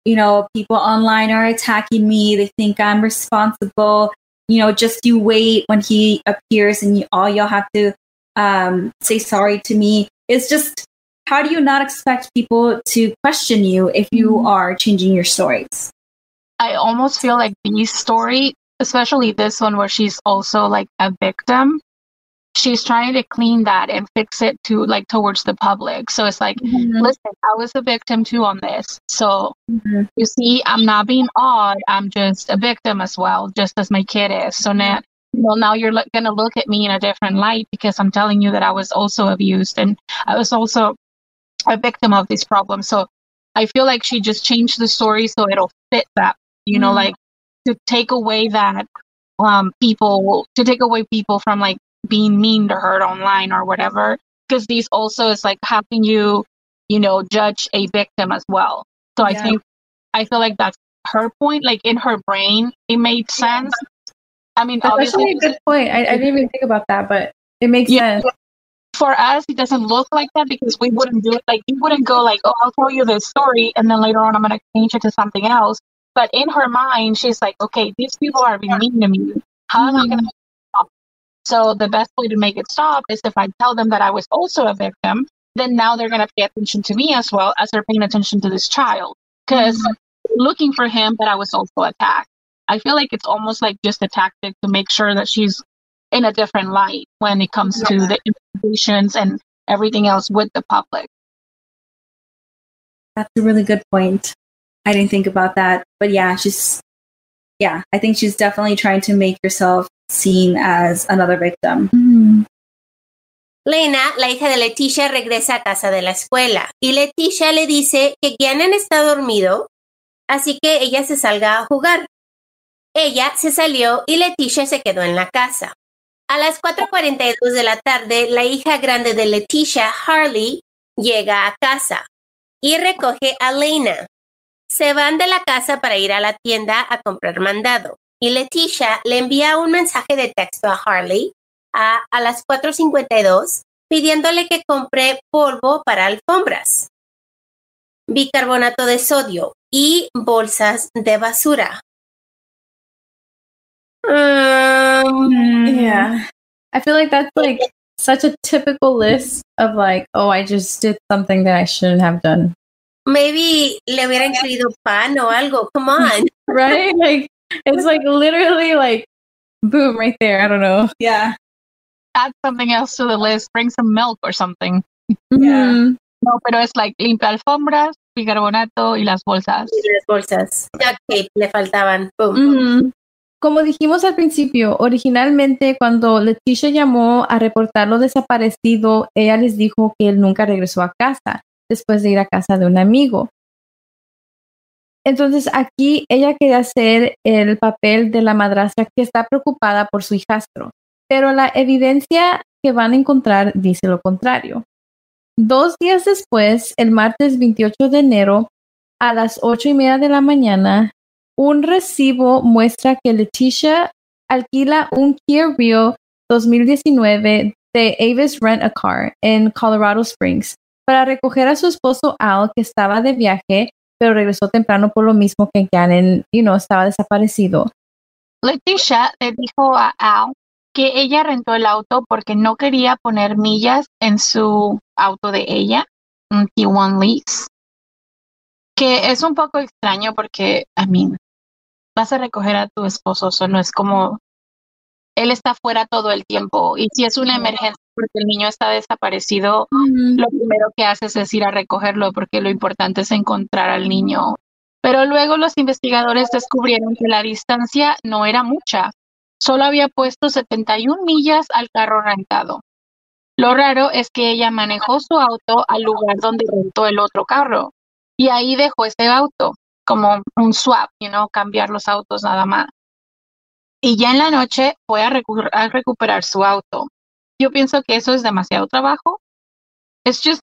you know people online are attacking me they think i'm responsible you know just you wait when he appears and you all you'll have to um, say sorry to me it's just how do you not expect people to question you if you Mhm. are changing your stories I almost feel like the story, especially this one where she's also like a victim, she's trying to clean that and fix it to like towards the public. So it's like, listen, I was a victim too on this. So Mhm. you see, I'm not being odd. I'm just a victim as well, just as my kid is. So now, well, now you're lo- gonna look at me in a different light because I'm telling you that I was also abused and I was also a victim of this problem. So I feel like she just changed the story so it'll fit that, you know, Mm. like to take away that um people to take away people from like being mean to her online or whatever. Because these also is like how can you, you know, judge a victim as well. So I think I feel like that's her point. Like in her brain, it made sense. I mean, That's obviously, actually a good point. I, I didn't even think about that, but it makes Yeah. sense. For us, it doesn't look like that because we wouldn't do it. Like you wouldn't go like, "Oh, I'll tell you this story," and then later on, I'm gonna change it to something else. But in her mind, she's like, "Okay, these people are being mean to me. How am I gonna stop?" So the best way to make it stop is if I tell them that I was also a victim. Then now they're gonna pay attention to me as well as they're paying attention to this child because mm-hmm. looking for him, but I was also attacked. I feel like it's almost like just a tactic to make sure that she's in a different light when it comes to the investigations and everything else with the public. that's a really good point i didn't think about that but yeah she's yeah i think she's definitely trying to make herself seen as another victim Mhm. Lena, la hija de Leticia, regresa a casa de la escuela y Leticia le dice que Gannon está dormido, así que ella se salga a jugar. Ella se salió y Leticia se quedó en la casa. A las 4.42 de la tarde, la hija grande de Leticia, Harley, llega a casa y recoge a Lena. Se van de la casa para ir a la tienda a comprar mandado y Leticia le envía un mensaje de texto a Harley a, a las 4.52 pidiéndole que compre polvo para alfombras, bicarbonato de sodio y bolsas de basura. Um, Yeah. I feel like that's like such a typical list of like, oh, I just did something that I shouldn't have done. maybe le hubiera incluido pan o algo. Come on. Right? like it's like literally like boom right there. I don't know. yeah Add something else to the list. Bring some milk or something. Yeah. Mhm. No, pero es like limpia alfombras, bicarbonato y las bolsas. Y las bolsas. Duct tape le faltaban. Boom. Ujú. Como dijimos al principio, originalmente cuando Leticia llamó a reportar lo desaparecido, ella les dijo que él nunca regresó a casa después de ir a casa de un amigo. entonces aquí ella quería hacer el papel de la madrastra que está preocupada por su hijastro, pero la evidencia que van a encontrar dice lo contrario. Dos días después, el martes 28 de enero, a las ocho y media de la mañana, un recibo muestra que Leticia alquila un Kia Rio 2019 de Avis Rent a Car en Colorado Springs para recoger a su esposo Al, que estaba de viaje, pero regresó temprano por lo mismo que Gannon, you estaba desaparecido. Leticia le dijo a Al que ella rentó el auto porque no quería poner millas en su auto de ella, un T1 lease. Que es un poco extraño porque, I mean, vas a recoger a tu esposo, eso no es como él está fuera todo el tiempo y si es una emergencia porque el niño está desaparecido, lo primero que haces es ir a recogerlo porque lo importante es encontrar al niño. Pero luego los investigadores descubrieron que la distancia no era mucha, solo había puesto 71 millas al carro rentado. Lo raro es que ella manejó su auto al lugar donde rentó el otro carro y ahí dejó ese auto como un swap, you know, cambiar los autos nada más. Y ya en la noche fue a, recuperar su auto. Yo pienso que eso es demasiado trabajo. It's just,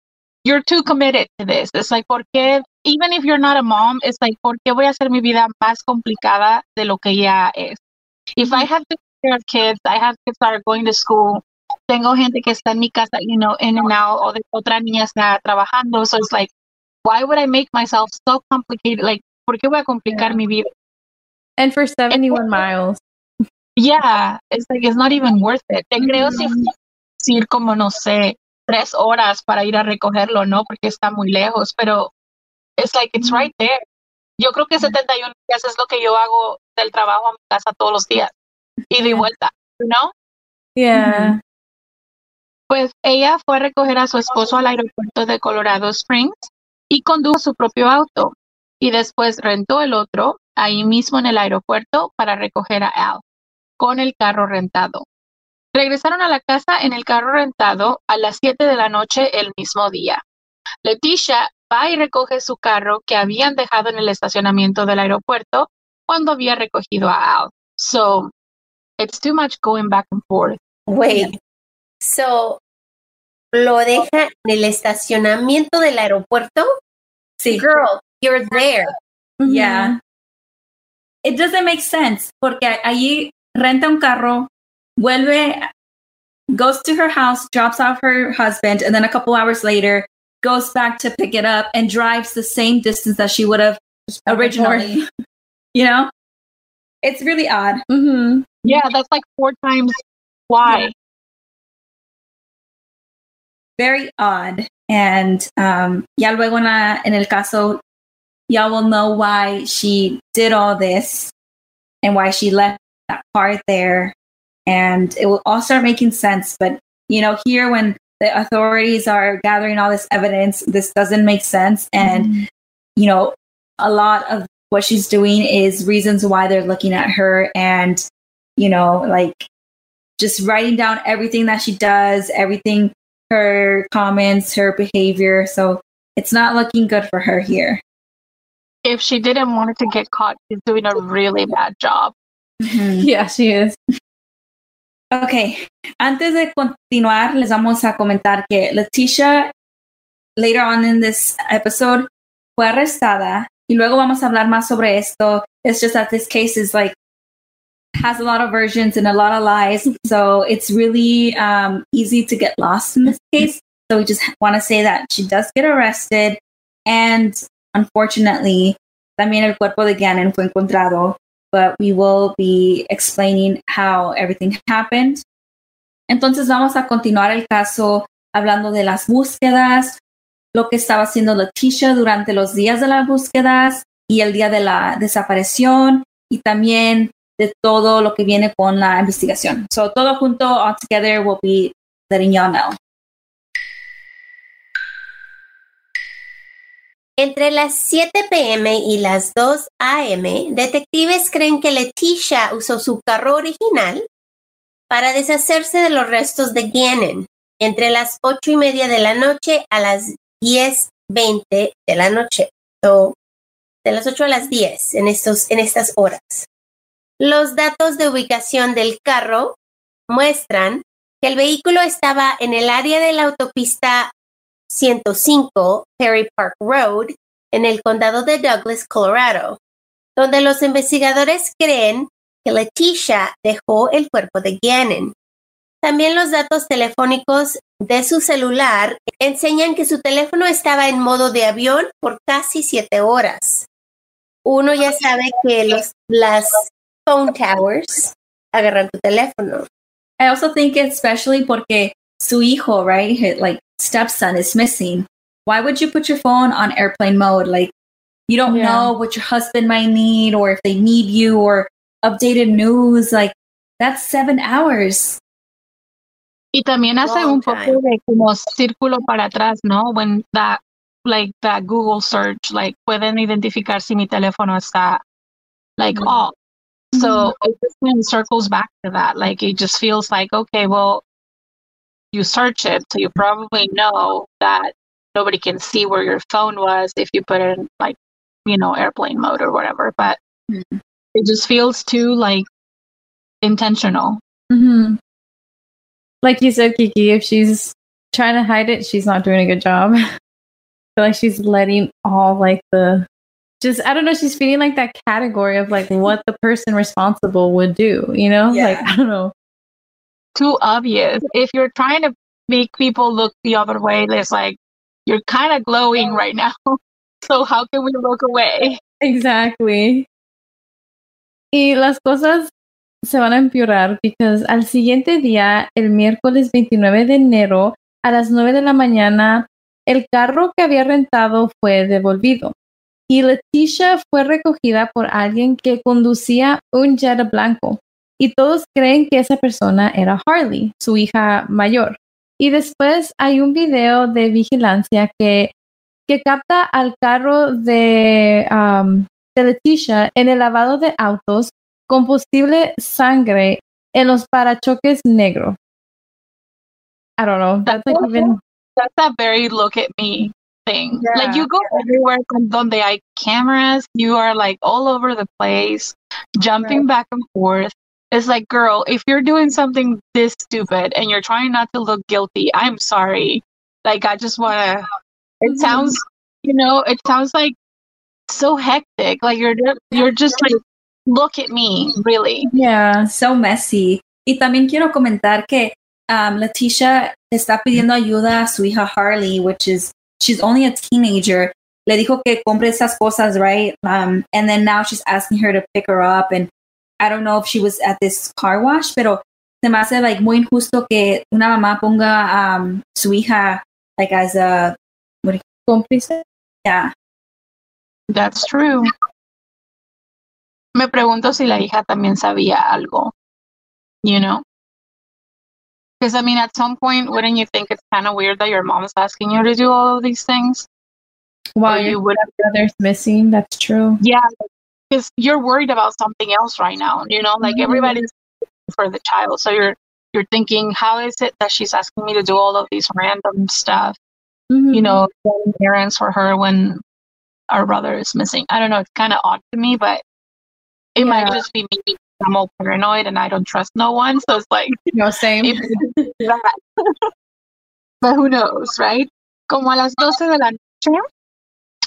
you're too committed to this. It's like, ¿por qué? Even if you're not a mom, it's like, ¿por qué voy a hacer mi vida más complicada de lo que ya es? If I have to care of kids, I have to start going to school. Tengo gente que está en mi casa, you know, in and out, o de otra niña está trabajando. So it's like, why would I make myself so complicated? Like, ¿por qué voy a complicar mi vida? And for 71 miles. Yeah, it's like, it's not even worth it. Te creo si ir como, no sé, tres horas para ir a recogerlo, ¿no? Porque está muy lejos, pero it's like, it's right there. Yo creo que 71 días es lo que yo hago del trabajo a mi casa todos los días. Y de vuelta, ¿no? Yeah. Pues ella fue a recoger a su esposo al aeropuerto de Colorado Springs y condujo su propio auto y después rentó el otro ahí mismo en el aeropuerto para recoger a Al con el carro rentado. Regresaron a la casa en el carro rentado a las 7 de la noche el mismo día. Leticia va y recoge su carro que habían dejado en el estacionamiento del aeropuerto cuando había recogido a Al. So, it's too much going back and forth. Wait. So, lo deja en el estacionamiento del aeropuerto? Sí. Girl, you're there. Yeah. It doesn't make sense porque allí renta un carro, vuelve, goes to her house, drops off her husband, and then a couple hours later goes back to pick it up and drives the same distance that she would have originally. you know, it's really odd. Mm-hmm. Yeah, that's like four times why. Yeah. Very odd. And um, ya luego en, la, en el caso, y'all will know why she did all this and why she left that part there. And it will all start making sense. But, you know, here when the authorities are gathering all this evidence, this doesn't make sense. And, mm-hmm. you know, a lot of what she's doing is reasons why they're looking at her and, you know, like just writing down everything that she does, everything, her comments, her behavior. So it's not looking good for her here. If she didn't want it to get caught, she's doing a really bad job. Mm-hmm. Yeah, she is. Ok, antes de continuar, les vamos a comentar que Leticia, later on in this episode, fue arrestada y luego vamos a hablar más sobre esto. It's just that this case is like has a lot of versions and a lot of lies, so it's really um, easy to get lost in this case. So we just want to say that she does get arrested, and unfortunately, también el cuerpo de Gannon fue encontrado but we will be explaining how everything happened. Entonces vamos a continuar el caso hablando de las búsquedas, lo que estaba haciendo Leticia durante los días de las búsquedas y el día de la desaparición y también de todo lo que viene con la investigación. So todo junto, all together, we'll be letting y'all know. Entre las 7 pm y las 2 am, detectives creen que Leticia usó su carro original para deshacerse de los restos de Gannon entre las 8 y media de la noche a las 10.20 de la noche. So, de las 8 a las 10 en, estos, en estas horas. Los datos de ubicación del carro muestran que el vehículo estaba en el área de la autopista 105 Perry Park Road en el condado de Douglas, Colorado, donde los investigadores creen que Leticia dejó el cuerpo de Gannon. También los datos telefónicos de su celular enseñan que su teléfono estaba en modo de avión por casi siete horas. Uno ya sabe que los, las phone towers agarran tu teléfono. I also think especially porque su hijo, right, like stepson is missing. Why would you put your phone on airplane mode? Like you don't Yeah. know what your husband might need or if they need you or updated news. Like that's seven hours. Y también hace un poco de como círculo para atrás, ¿no? When that, like that Google search, like pueden identificar si mi teléfono está like Mhm. off. So it just kind of circles back to that. Like it just feels like, okay, well, you search it, so you probably know that nobody can see where your phone was if you put it in like, you know, airplane mode or whatever. But Mhm. it just feels too like intentional. Mm-hmm. Like you said, Kiki, if she's trying to hide it, she's not doing a good job. Feel like she's letting all like the just I don't know, she's feeling like that category of like what the person responsible would do, you know? Like I don't know. Too obvious. If you're trying to make people look the other way, it's like you're kind of glowing right now. So how can we look away? Exactly. Y las cosas se van a empeorar because al siguiente día, el miércoles 29 de enero, a las 9 de la mañana, el carro que había rentado fue devolvido. Y Leticia fue recogida por alguien que conducía un Jetta blanco. Y todos creen que esa persona era Harley, su hija mayor. Y después hay un video de vigilancia que, que capta al carro de, um, de Leticia en el lavado de autos con posible sangre en los parachoques negros. I don't know. That's like even That's a very look at me thing. Yeah. Like you go everywhere donde hay cameras, you are like all over the place, jumping back and forth. It's like, girl, if you're doing something this stupid and you're trying not to look guilty, I'm sorry. Like I just wanna it sounds you know, it sounds like so hectic. Like you're just you're just like look at me, really. yeah. So messy. Y también quiero comentar que um, Leticia está pidiendo ayuda a su hija Harley, which is she's only a teenager. Le dijo que compre esas cosas, right? Um, and then now she's asking her to pick her up. And I don't know if she was at this car wash, pero se me hace like muy injusto que una mamá ponga um, su hija like as a Cómplice. yeah. That's true. Me pregunto si la hija también sabía algo. You know? Because, I mean, at some point, wouldn't you think it's kind of weird that your mom is asking you to do all of these things? Wow, Or your you would, have brother's missing. That's true. yeah, because you're worried about something else right now. You know, like Mhm. everybody's for the child. So you're, you're thinking, how is it that she's asking me to do all of these random stuff? Mhm. you know, errands for her when our brother is missing. I don't know. It's kind of odd to me, but it might just be me. I'm all paranoid and I don't trust no one. So it's like, No, same. if we do that. but who knows, right? Como a las 12 de la noche,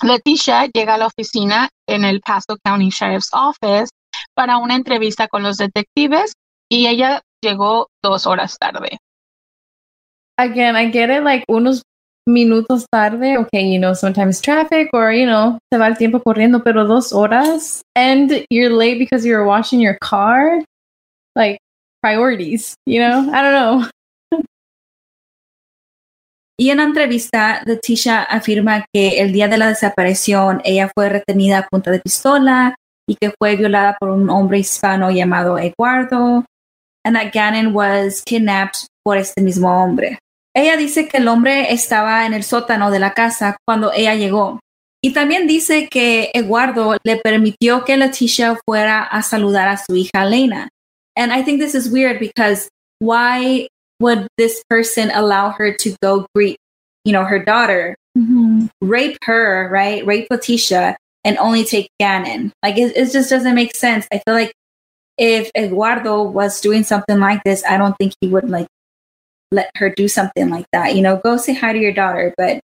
Leticia llega a la oficina en el Paso County Sheriff's Office para una entrevista con los detectives y ella llegó dos horas tarde. Again, I get it. Like unos minutos tarde. Okay, you know, sometimes traffic or you know, se va el tiempo corriendo. Pero dos horas and you're late because you're washing your car. Like priorities. You know, I don't know. Y en la entrevista, Leticia afirma que el día de la desaparición ella fue retenida a punta de pistola y que fue violada por un hombre hispano llamado Eduardo, and that Gannon was kidnapped por este mismo hombre. Ella dice que el hombre estaba en el sótano de la casa cuando ella llegó. Y también dice que Eduardo le permitió que Leticia fuera a saludar a su hija Elena. And I think this is weird because why would this person allow her to go greet, you know, her daughter, mm-hmm. rape her, right? Rape Leticia, and only take Gannon. Like it, it just doesn't make sense. I feel like if Eduardo was doing something like this, I don't think he would like let her do something like that. You know, go say hi to your daughter, but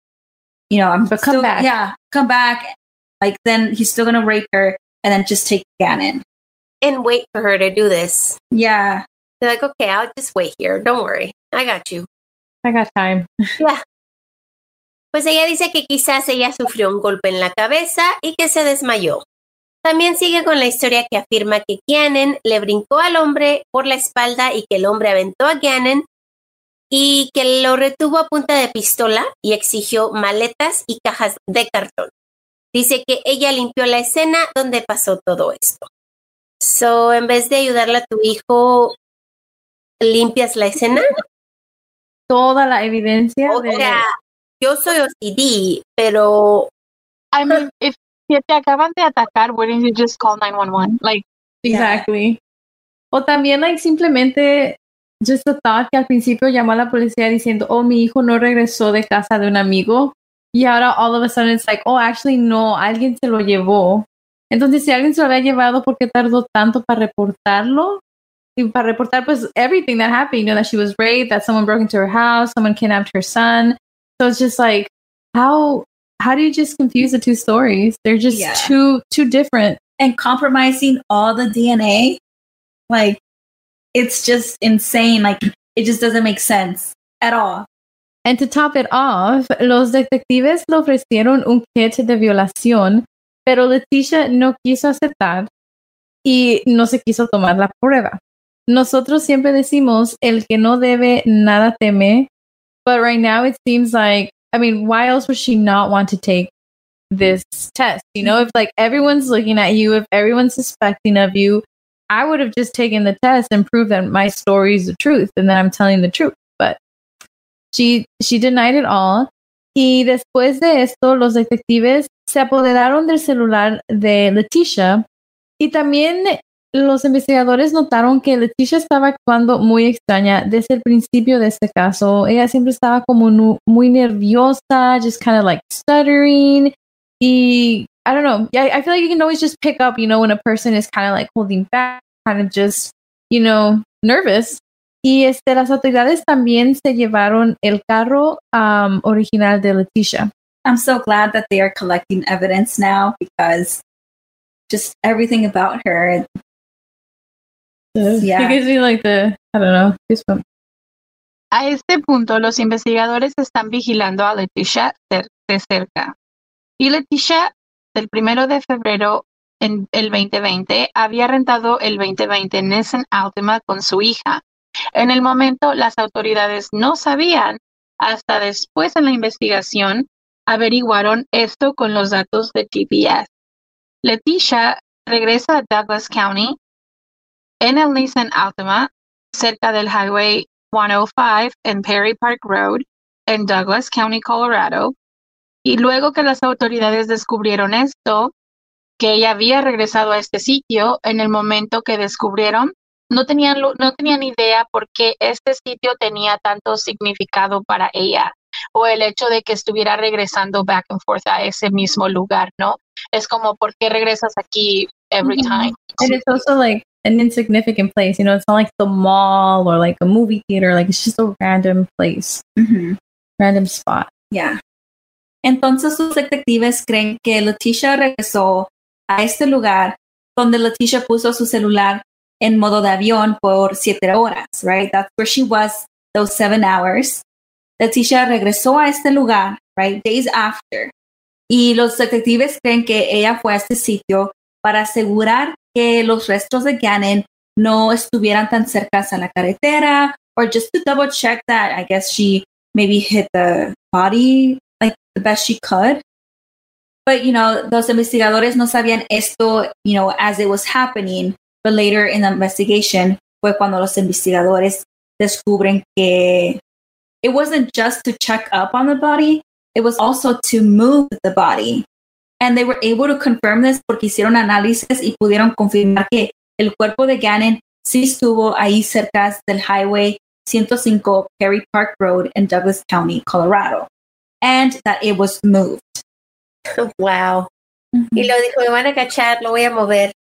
you know, I'm But still, come back. Yeah, come back. Like then he's still gonna rape her and then just take Gannon. And wait for her to do this. Yeah. They're like, okay, I'll just wait here. Don't worry. I got you. I got time. Pues ella dice que quizás ella sufrió un golpe en la cabeza y que se desmayó. También sigue con la historia que afirma que Gannon le brincó al hombre por la espalda y que el hombre aventó a Gannon y que lo retuvo a punta de pistola y exigió maletas y cajas de cartón. Dice que ella limpió la escena donde pasó todo esto. So, en vez de ayudarle a tu hijo, limpias la escena. Toda la evidencia. O de- sea, yo soy OCD, pero I mean, if si te acaban de atacar, wouldn't you just call 911? Like, Exactly. O también, like, simplemente, just the thought que al principio llamó a la policía diciendo, oh, mi hijo no regresó de casa de un amigo. Y ahora, all of a sudden, it's like, oh, actually, no, alguien se lo llevó. Entonces, si alguien se lo había llevado, ¿por qué tardó tanto para reportarlo? Para reportar, pues, everything that happened, you know, that she was raped, that someone broke into her house, someone kidnapped her son. So it's just like, how, how do you just confuse the two stories? They're just Yeah. too, too different. And compromising all the DNA, like it's just insane. Like it just doesn't make sense at all. And to top it off, los detectives le ofrecieron un kit de violación, pero Leticia no quiso aceptar y no se quiso tomar la prueba. Nosotros siempre decimos, el que no debe, nada teme, but right now it seems like, I mean, why else would she not want to take this test? You know, if like everyone's looking at you, if everyone's suspecting of you, I would have just taken the test and proved that my story is the truth and that I'm telling the truth. But she she denied it all. Y después de esto, los detectives se apoderaron del celular de Leticia y también los investigadores notaron que Leticia estaba actuando muy extraña desde el principio de este caso. Ella siempre estaba como muy nerviosa, just kind of like stuttering. Y I don't know. I, I feel like you can always just pick up, you know, when a person is kind of like holding back, kind of just, you know, nervous. Y este, las autoridades también se llevaron el carro um, original de Leticia. I'm so glad that they are collecting evidence now because just everything about her. Yeah. It gives me like the, I don't know, goosebumps. a este punto, los investigadores están vigilando a Leticia de cerca. Y Leticia, del primero de febrero en el 2020, había rentado el 2020 Nissan Altima con su hija. En el momento, las autoridades no sabían, hasta después en la investigación, averiguaron esto con los datos de GPS. Leticia regresa a Douglas County en el Nissan Altima, cerca del Highway 105 en Perry Park Road, en Douglas County, Colorado. Y luego que las autoridades descubrieron esto, que ella había regresado a este sitio, en el momento que descubrieron, no tenían, no tenían idea por qué este sitio tenía tanto significado para ella o el hecho de que estuviera regresando back and forth a ese mismo lugar, ¿no? Es como, ¿por qué regresas aquí every time? And it's also like an insignificant place, you know, it's not like the mall or like a movie theater, like it's just a random place, Mhm. random spot. Yeah. Entonces los detectives creen que Leticia regresó a este lugar donde Leticia puso su celular en modo de avión por siete horas, right? That's where she was those seven hours. Leticia regresó a este lugar, right? Days after. Y los detectives creen que ella fue a este sitio para asegurar que los restos de Gannon no estuvieran tan cerca a la carretera, or just to double check that I guess she maybe hit the body like the best she could. But you know, los investigadores no sabían esto, you know, as it was happening. But later in the investigation fue cuando los investigadores descubren que it wasn't just to check up on the body, it was also to move the body. And they were able to confirm this porque hicieron análisis y pudieron confirmar que el cuerpo de Gannon sí estuvo ahí cerca del Highway 105 Perry Park Road in Douglas County, Colorado, and that it was moved. wow. Y lo dijo, me van a cachar, lo voy a mover.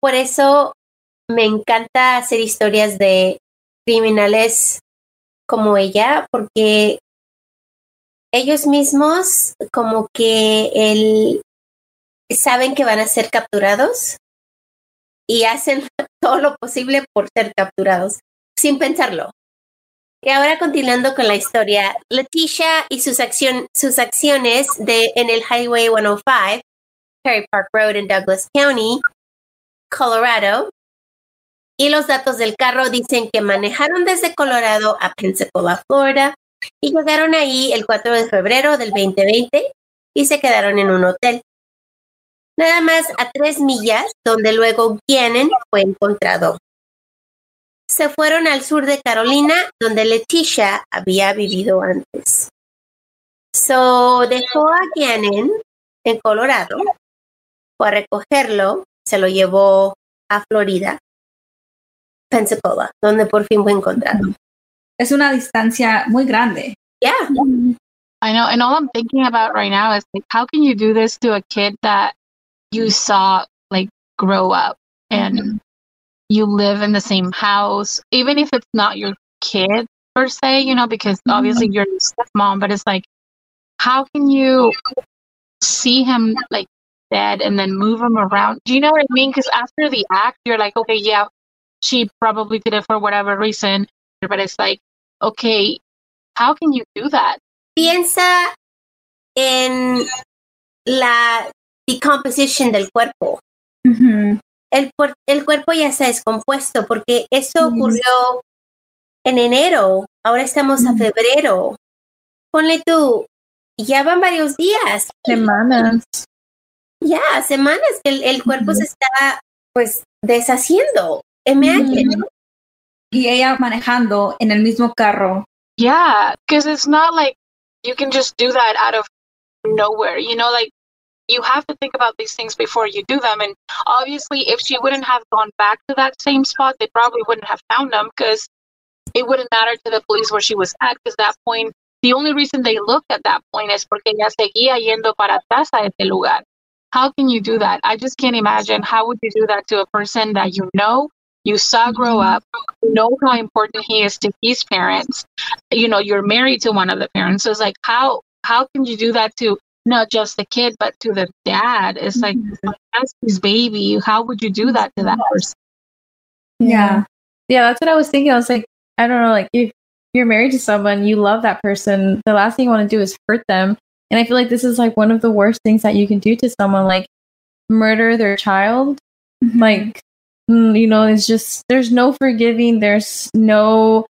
Por eso me encanta hacer historias de criminales como ella, porque ellos mismos como que el, saben que van a ser capturados y hacen todo lo posible por ser capturados, sin pensarlo. Y ahora continuando con la historia, Leticia y sus, acción, sus acciones de, en el Highway 105, Perry Park Road en Douglas County, Colorado, y los datos del carro dicen que manejaron desde Colorado a Pensacola, Florida, y llegaron ahí el 4 de febrero del 2020 y se quedaron en un hotel. Nada más a tres millas, donde luego Gannon fue encontrado se fueron al sur de Carolina, donde Leticia había vivido antes. So dejó a Gannon en Colorado, fue a recogerlo, se lo llevó a Florida, Pensacola, donde por fin fue encontrado. Es una distancia muy grande. Yeah. I know, and all I'm thinking about right now is like, how can you do this to a kid that you saw like grow up and mm-hmm. you live in the same house, even if it's not your kid per se, you know, because mm-hmm. obviously you're a stepmom, but it's like, how can you see him like dead and then move him around? Do you know what I mean? Because after the act, you're like, okay, yeah, she probably did it for whatever reason, but it's like, okay, how can you do that? Piensa en la decomposition del cuerpo. El, el cuerpo ya se ha descompuesto porque eso ocurrió en enero, ahora estamos a febrero. Ponle tú, ya van varios días. Semanas. Ya, semanas que el, el cuerpo se está pues deshaciendo. Y ella manejando en el mismo carro. Yeah, because it's not like you can just do that out of nowhere. You know, like you have to think about these things before you do them. And obviously, if she wouldn't have gone back to that same spot, they probably wouldn't have found them because it wouldn't matter to the police where she was at. Because that point, the only reason they looked at that point is porque ella seguía yendo para atrás a ese lugar. How can you do that? I just can't imagine. How would you do that to a person that you know, you saw grow up, know how important he is to his parents, you know, you're married to one of the parents. So it's like, how how can you do that to not just the kid, but to the dad. It's like mm-hmm. that's his baby. How would you do that to that person? Yeah. Yeah, that's what I was thinking. I was like, I don't know, like if you're married to someone, you love that person, the last thing you want to do is hurt them. And I feel like this is like one of the worst things that you can do to someone, like murder their child. Mm-hmm. Like, you know, it's just, there's no forgiving. There's no,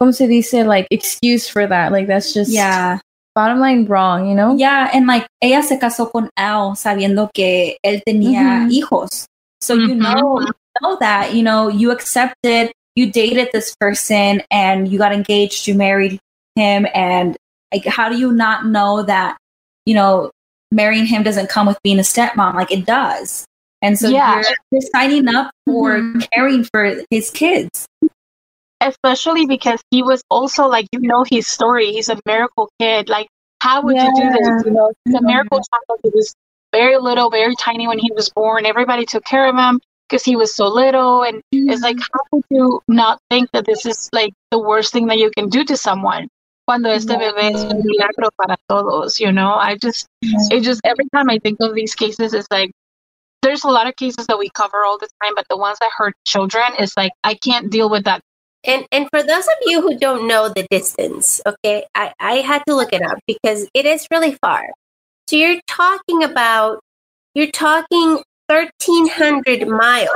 como se dice, like excuse for that. Like, that's just, yeah bottom line wrong, you know? Yeah, and like ella se casó con Al sabiendo que él tenía mm-hmm. hijos. So mm-hmm. you know you know that, you know, you accepted, you dated this person and you got engaged, you married him and like how do you not know that, you know, marrying him doesn't come with being a stepmom like it does. And so yeah. you're, you're signing up for mm-hmm. caring for his kids especially because he was also like you know his story he's a miracle kid like how would yeah. you do this you know he's a miracle child he was very little very tiny when he was born everybody took care of him because he was so little and mm-hmm. it's like how could you not think that this is like the worst thing that you can do to someone cuando este yeah. bebé es un milagro para todos you know i just yeah. it just every time i think of these cases it's like there's a lot of cases that we cover all the time but the ones that hurt children is like i can't deal with that and and for those of you who don't know the distance, okay, I, I had to look it up because it is really far. So you're talking about you're talking thirteen hundred miles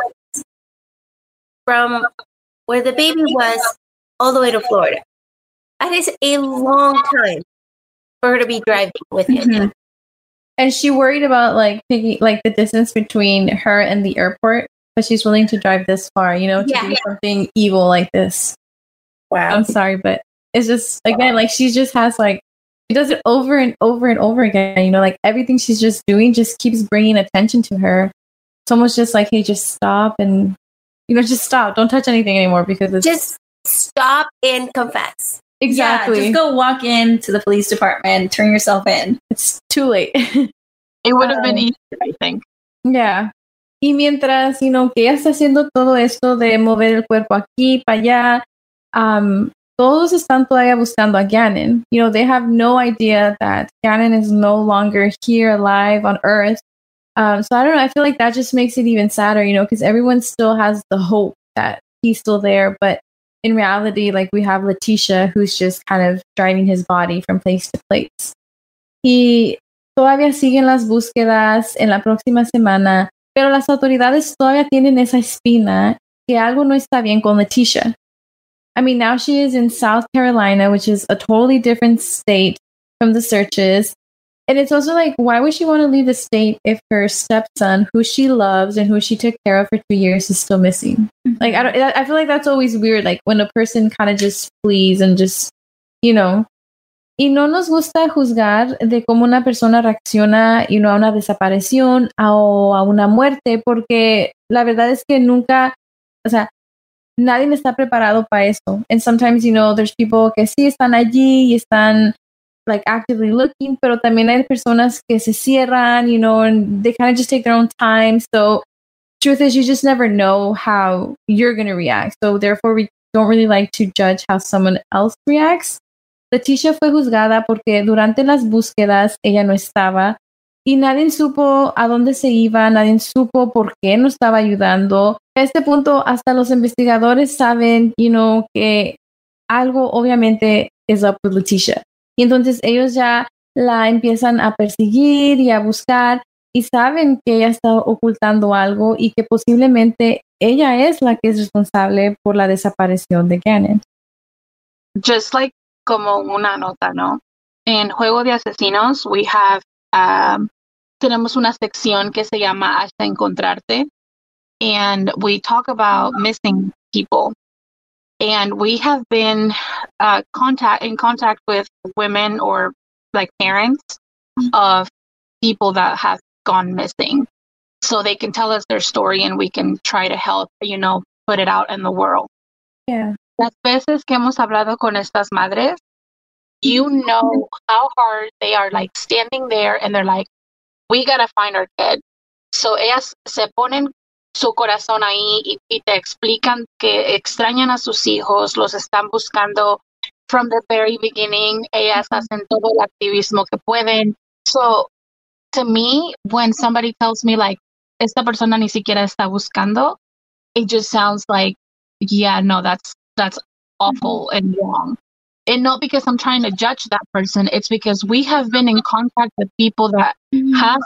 from where the baby was all the way to Florida. That is a long time for her to be driving with him. Mm-hmm. And she worried about like picking like the distance between her and the airport but she's willing to drive this far, you know, to yeah, do yeah. something evil like this. Wow. I'm sorry, but it's just again like she just has like she does it over and over and over again. You know, like everything she's just doing just keeps bringing attention to her. It's almost just like, hey, just stop and you know, just stop. Don't touch anything anymore because it's just stop and confess. Exactly. Yeah, just go walk into the police department, turn yourself in. It's too late. It would have been easier, I think. Yeah. Y mientras, you know, que ella está haciendo todo esto de mover el cuerpo aquí, para allá, um, todos están todavía buscando a Gannon. You know, they have no idea that Gannon is no longer here alive on Earth. Um, so I don't know. I feel like that just makes it even sadder, you know, because everyone still has the hope that he's still there. But in reality, like we have Letitia, who's just kind of driving his body from place to place. Y todavía siguen las búsquedas en la próxima semana, pero las autoridades todavía tienen esa espina que algo no está bien con Letitia. I mean, now she is in South Carolina, which is a totally different state from the searches. And it's also like, why would she want to leave the state if her stepson, who she loves and who she took care of for two years, is still missing? Like, I don't. I feel like that's always weird. Like when a person kind of just flees and just, you know. Y no nos gusta juzgar de cómo una persona reacciona, you know, a una desaparición o a una muerte, porque la verdad es que nunca, o sea, nadie está preparado para eso. And sometimes, you know, there's people que sí están allí y están like actively looking, pero también hay personas que se cierran, you know, and they kind of just take their own time. So, truth is, you just never know how you're going to react. So, therefore, we don't really like to judge how someone else reacts. Leticia fue juzgada porque durante las búsquedas ella no estaba y nadie supo a dónde se iba, nadie supo por qué no estaba ayudando. A este punto, hasta los investigadores saben, you know, que algo obviamente es up with Leticia. Y entonces ellos ya la empiezan a perseguir y a buscar y saben que ella está ocultando algo y que posiblemente ella es la que es responsable por la desaparición de Gannon. Just like como una nota, ¿no? En Juego de Asesinos, we have um, tenemos una sección que se llama Hasta Encontrarte, and we talk about missing people. And we have been uh, contact in contact with women or like parents mm-hmm. of people that have gone missing, so they can tell us their story, and we can try to help, you know, put it out in the world. Yeah. Las veces que hemos hablado con estas madres, you know how hard they are like standing there and they're like, we gotta find our kid. So ellas se ponen su corazón ahí y, y, te explican que extrañan a sus hijos, los están buscando from the very beginning. Ellas hacen todo el activismo que pueden. So to me, when somebody tells me like, esta persona ni siquiera está buscando, it just sounds like, yeah, no, that's that's awful and wrong. And not because I'm trying to judge that person, it's because we have been in contact with people that mm-hmm. have,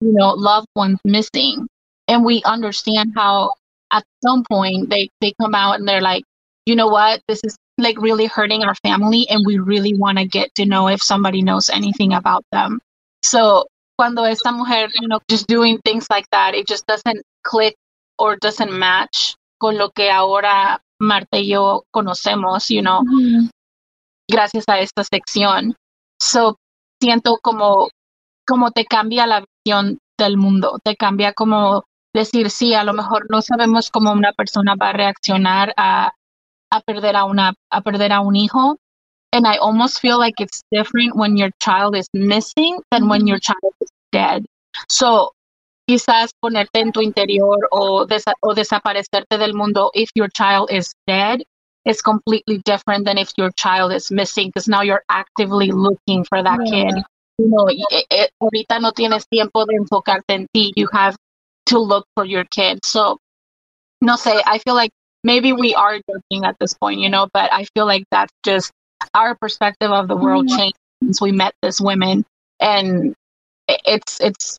you know, loved ones missing. And we understand how at some point they, they come out and they're like, you know what, this is like really hurting our family and we really want to get to know if somebody knows anything about them. So cuando esta mujer, you know, just doing things like that, it just doesn't click or doesn't match con lo que ahora Marta y yo conocemos, you know, gracias a esta sección. So, siento como, como te cambia la visión del mundo, te cambia como decir, sí, a lo mejor no sabemos cómo una persona va a reaccionar a, a perder a una, a perder a un hijo. And I almost feel like it's different when your child is missing than when your child is dead. So, quizás ponerte en tu interior o, desa o desaparecerte del mundo if your child is dead is completely different than if your child is missing because now you're actively looking for that yeah. kid. You know, it, it, eh, eh, ahorita no tienes tiempo de enfocarte en ti. You have to look for your kid. So, no sé, I feel like maybe we are joking at this point, you know, but I feel like that's just our perspective of the world mm-hmm. changed since we met this women. And it's, it's,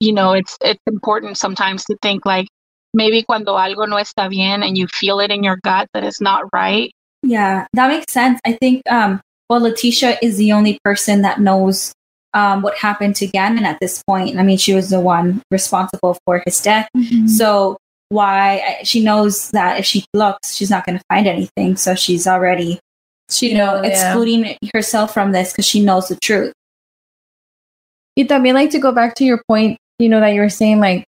you know, it's, it's important sometimes to think like, maybe cuando algo no está bien and you feel it in your gut that it's not right. Yeah, that makes sense. I think, um, well, Letitia is the only person that knows um, what happened to Gannon at this point. I mean, she was the one responsible for his death. Mm-hmm. So why she knows that if she looks, she's not going to find anything. So she's already, you know, yeah. excluding herself from this because she knows the truth. Y también like to go back to your point, you know, that you were saying like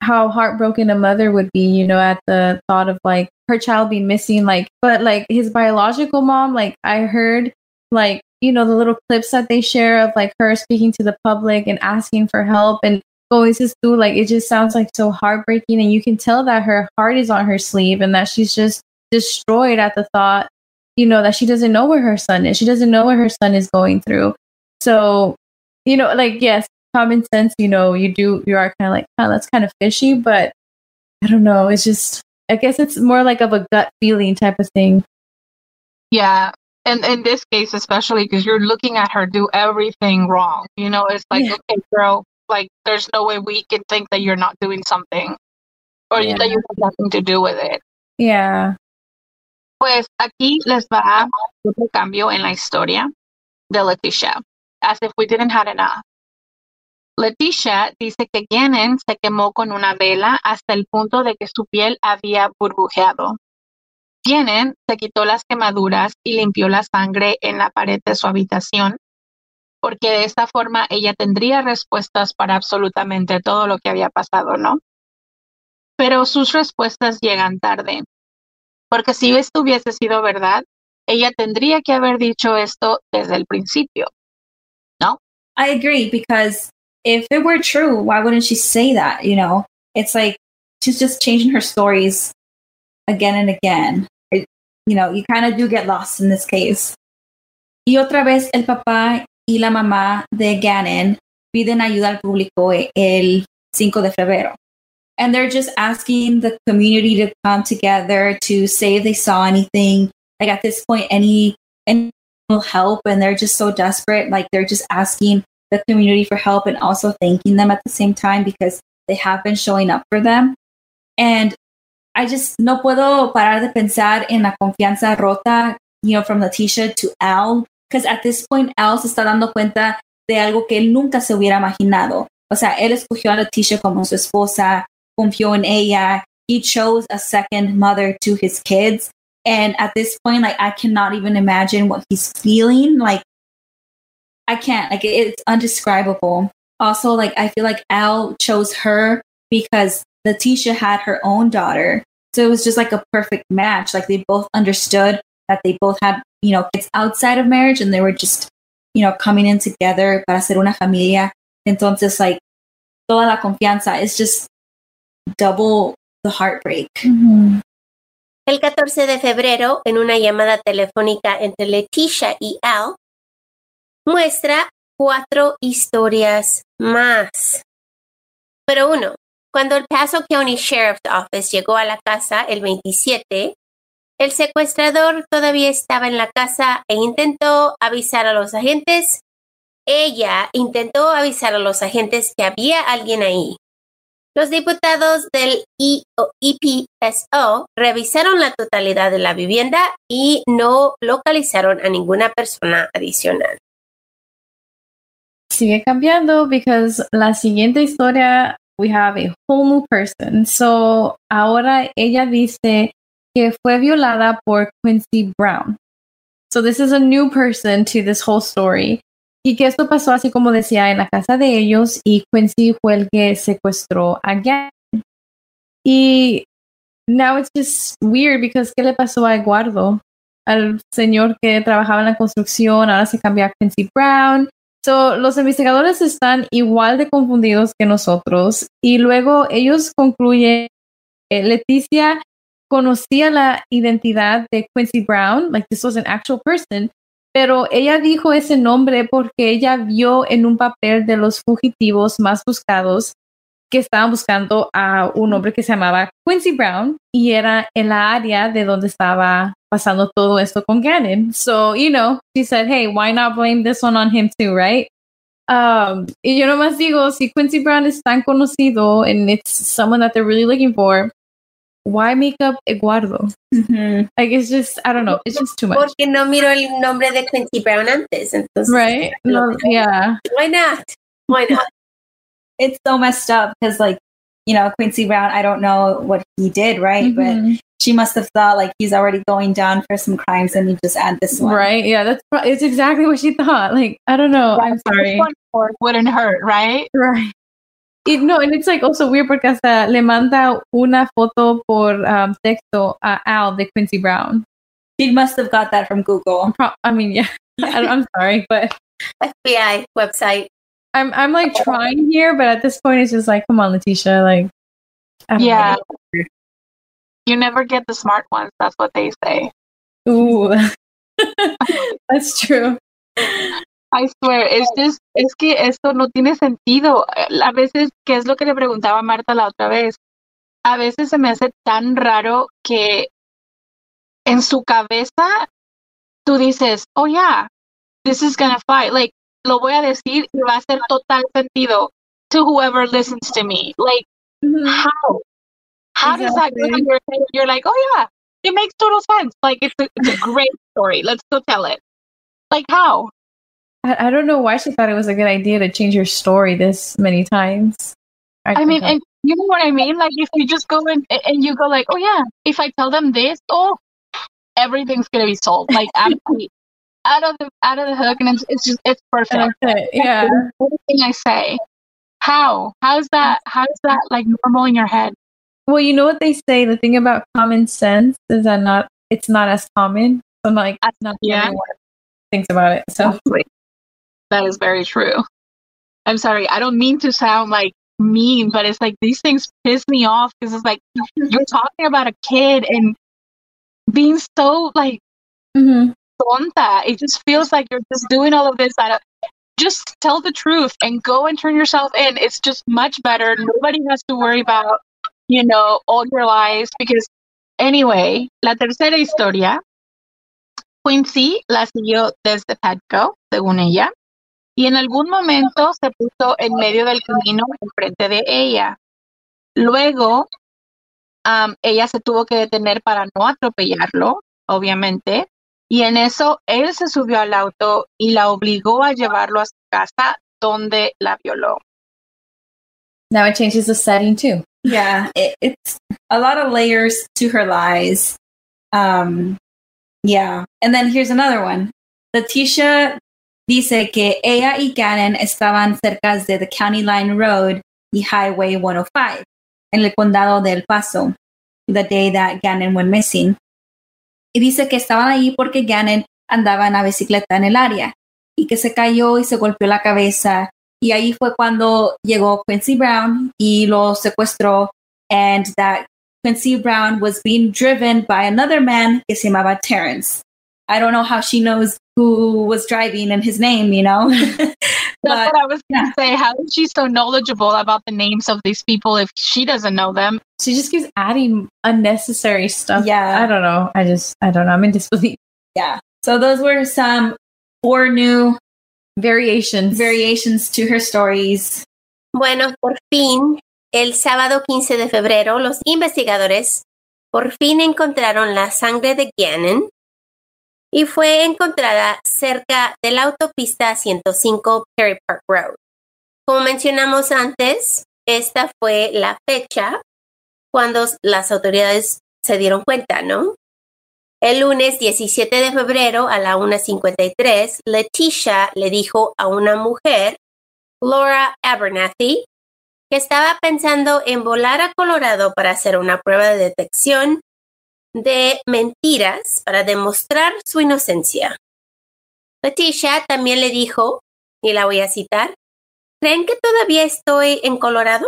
how heartbroken a mother would be, you know, at the thought of like her child being missing. Like, but like his biological mom, like I heard, like you know, the little clips that they share of like her speaking to the public and asking for help and going to school, like it just sounds like so heartbreaking. And you can tell that her heart is on her sleeve and that she's just destroyed at the thought, you know, that she doesn't know where her son is. She doesn't know what her son is going through. So, you know, like, yes, common sense, you know, you do, you are kind of like, oh, that's kind of fishy, but I don't know. It's just, I guess it's more like of a gut feeling type of thing. Yeah. And in this case, especially because you're looking at her do everything wrong. You know, it's like, yeah. okay, girl, like there's no way we can think that you're not doing something or yeah. that you have nothing to do with it. Yeah. Pues aquí les va otro cambio en la historia de Leticia, as if we didn't have enough. Leticia dice que Gannon se quemó con una vela hasta el punto de que su piel había burbujeado. Gannon se quitó las quemaduras y limpió la sangre en la pared de su habitación, porque de esta forma ella tendría respuestas para absolutamente todo lo que había pasado, ¿no? Pero sus respuestas llegan tarde, porque si esto hubiese sido verdad, ella tendría que haber dicho esto desde el principio, ¿no? I agree because if it were true, why wouldn't she say that? You know, it's like she's just changing her stories again and again. It, you know, you kind of do get lost in this case. Y otra vez el papá y la mamá de Gannon piden ayuda al público el 5 de febrero. And they're just asking the community to come together to say if they saw anything. Like at this point, any any help, and they're just so desperate. Like they're just asking the community for help and also thanking them at the same time because they have been showing up for them. And I just no puedo parar de pensar en la confianza rota, you know, from Leticia to Al, because at this point Al se está dando cuenta de algo que él nunca se hubiera imaginado. O sea, él escogió a Leticia como su esposa, en ella. He chose a second mother to his kids. And at this point, like, I cannot even imagine what he's feeling. Like, I can't. Like it's undescribable. Also, like I feel like Al chose her because Leticia had her own daughter. So it was just like a perfect match. Like they both understood that they both had, you know, kids outside of marriage and they were just, you know, coming in together para ser una familia. Entonces, like, toda la confianza is just double the heartbreak. Mm-hmm. El 14 de febrero, en una llamada telefónica entre Leticia y Al, muestra cuatro historias más. Pero uno, cuando el Paso County Sheriff's Office llegó a la casa el 27, el secuestrador todavía estaba en la casa e intentó avisar a los agentes. Ella intentó avisar a los agentes que había alguien ahí. Los diputados del EPSO revisaron la totalidad de la vivienda y no localizaron a ninguna persona adicional sigue cambiando because la siguiente historia we have a whole new person. So ahora ella dice que fue violada por Quincy Brown. So this is a new person to this whole story. Y que esto pasó así como decía en la casa de ellos y Quincy fue el que secuestró a Gavin. Y now it's just weird because ¿qué le pasó a Eduardo? Al señor que trabajaba en la construcción, ahora se cambió a Quincy Brown So, los investigadores están igual de confundidos que nosotros y luego ellos concluyen que Leticia conocía la identidad de Quincy Brown, like this was an actual person, pero ella dijo ese nombre porque ella vio en un papel de los fugitivos más buscados que estaban buscando a un hombre que se llamaba Quincy Brown y era en la área de donde estaba pasando todo esto con Gannon. So, you know, she said, hey, why not blame this one on him too, right? Um, y yo nomás digo, si Quincy Brown es tan conocido and it's someone that they're really looking for, why make up Eduardo? Mm-hmm. Like it's just I don't know, it's just too much. Porque no miro el nombre de Quincy Brown antes, entonces. Right? No, yeah. Why not? Why not? it's so messed up because like you know Quincy Brown, I don't know what he did, right? Mm-hmm. But she must have thought like he's already going down for some crimes, and you just add this one, right? Yeah, that's it's exactly what she thought. Like I don't know. I'm sorry. One Wouldn't hurt, right? Right. Y no, and it's like also weird porque hasta le manda una foto por um, texto a Al de Quincy Brown. He must have got that from Google. Pro- I mean, yeah. I'm sorry, but FBI website. I'm I'm like trying here, but at this point, it's just like, come on, Letitia, like, yeah. You never get the smart ones. That's what they say. Ooh, that's true. I swear, es just, es que esto no tiene sentido. A veces, ¿qué es lo que le preguntaba a Marta la otra vez? A veces se me hace tan raro que en su cabeza tú dices, oh yeah, this is gonna fight. Like, lo voy a decir y va a hacer total sentido to whoever listens to me. Like, how? How exactly. does that go in your head? You're like, oh yeah, it makes total sense. Like, it's a, it's a great story. Let's go tell it. Like, how? I, I, don't know why she thought it was a good idea to change her story this many times. I, I mean, and you know what I mean? Like, if you just go and and you go like, oh yeah, if I tell them this, oh, everything's gonna be solved. Like, I'm out of the out of the hook, and it's, it's just it's perfect. It. Yeah, everything I say. How? How's that? How's that like normal in your head? Well, you know what they say. The thing about common sense is that not it's not as common. So I'm like, not yeah. everyone thinks about it. So that is very true. I'm sorry. I don't mean to sound like mean, but it's like these things piss me off because it's like you're talking about a kid and being so like mm-hmm. tonta. It just feels like you're just doing all of this out of just tell the truth and go and turn yourself in. It's just much better. Nobody has to worry about, you know, all your lies because anyway, la tercera historia, Quincy la siguió desde Petco, según ella, y en algún momento se puso en medio del camino enfrente de ella. Luego, um, ella se tuvo que detener para no atropellarlo, obviamente, y en eso él se subió al auto y la obligó a llevarlo a su casa donde la violó. Now it changes the setting too. Yeah, it, it's a lot of layers to her lies. Um, yeah, and then here's another one. Letitia dice que ella y Gannon estaban cerca de the County Line Road y Highway 105 en el condado de El Paso, the day that Gannon went missing. Y dice que estaban ahí porque Gannon andaba en la bicicleta en el área y que se cayó y se golpeó la cabeza. Y ahí fue cuando llegó Quincy Brown y lo secuestró and that Quincy Brown was being driven by another man que se llamaba Terrence. I don't know how she knows who was driving and his name, you know. That's but, what I was going to yeah. say. How is she so knowledgeable about the names of these people if she doesn't know them? She just keeps adding unnecessary stuff. Yeah. I don't know. I just, I don't know. I'm in disbelief. Yeah. So those were some four new variations variations to her stories. Bueno, por fin, el sábado 15 de febrero, los investigadores por fin encontraron la sangre de Gannon y fue encontrada cerca de la autopista 105 Perry Park Road. Como mencionamos antes, esta fue la fecha cuando las autoridades se dieron cuenta, ¿no? El lunes 17 de febrero a la 1.53, Leticia le dijo a una mujer, Laura Abernathy, que estaba pensando en volar a Colorado para hacer una prueba de detección de mentiras para demostrar su inocencia. Leticia también le dijo, y la voy a citar, ¿creen que todavía estoy en Colorado?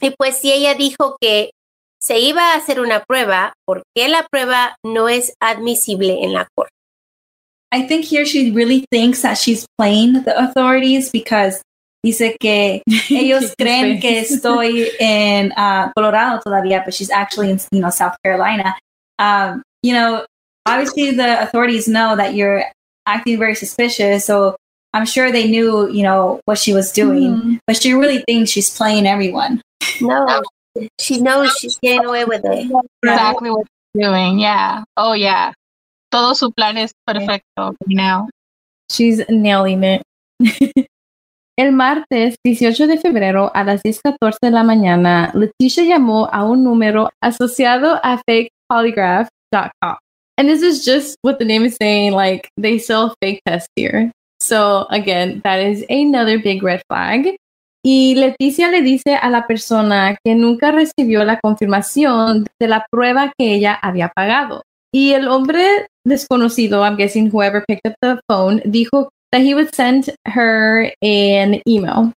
Y pues si ella dijo que se iba a hacer una prueba, ¿por qué la prueba no es admisible en la corte? I think here she really thinks that she's playing the authorities because Dice que ellos creen que estoy en uh, Colorado todavía, but she's actually in you know South Carolina. Um, you know, obviously the authorities know that you're acting very suspicious, so I'm sure they knew you know what she was doing, mm. but she really thinks she's playing everyone. No, she knows she's getting away with it. Exactly what she's doing. Yeah. Oh yeah. Todo su plan es perfecto now. She's nailing it. El martes 18 de febrero a las 10:14 de la mañana, Leticia llamó a un número asociado a fakepolygraph.com. And this is just what the name is saying, like they sell fake tests here. So again, that is another big red flag. Y Leticia le dice a la persona que nunca recibió la confirmación de la prueba que ella había pagado. Y el hombre desconocido, I'm guessing whoever picked up the phone, dijo that he would send her an email.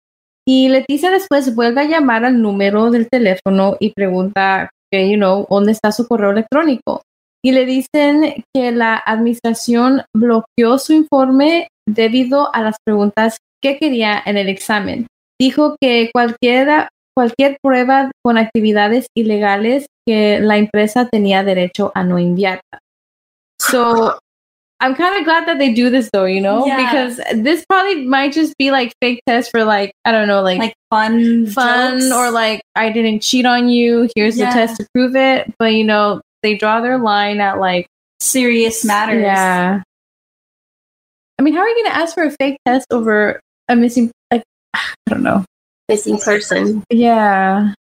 Y Leticia después vuelve a llamar al número del teléfono y pregunta que, you know, ¿dónde está su correo electrónico? Y le dicen que la administración bloqueó su informe debido a las preguntas que quería en el examen. Dijo que cualquiera, cualquier prueba con actividades ilegales que la empresa tenía derecho a no enviarla. So I'm kind of glad that they do this though, you know, Yeah. because this probably might just be like fake test for like I don't know, like, Like fun, fun jokes. or like I didn't cheat on you. Here's Yeah. the test to prove it. But you know, they draw their line at like serious matters. yeah. I mean, how are you going to ask for a fake test over a missing? Like, I don't know. Missing person. Yeah.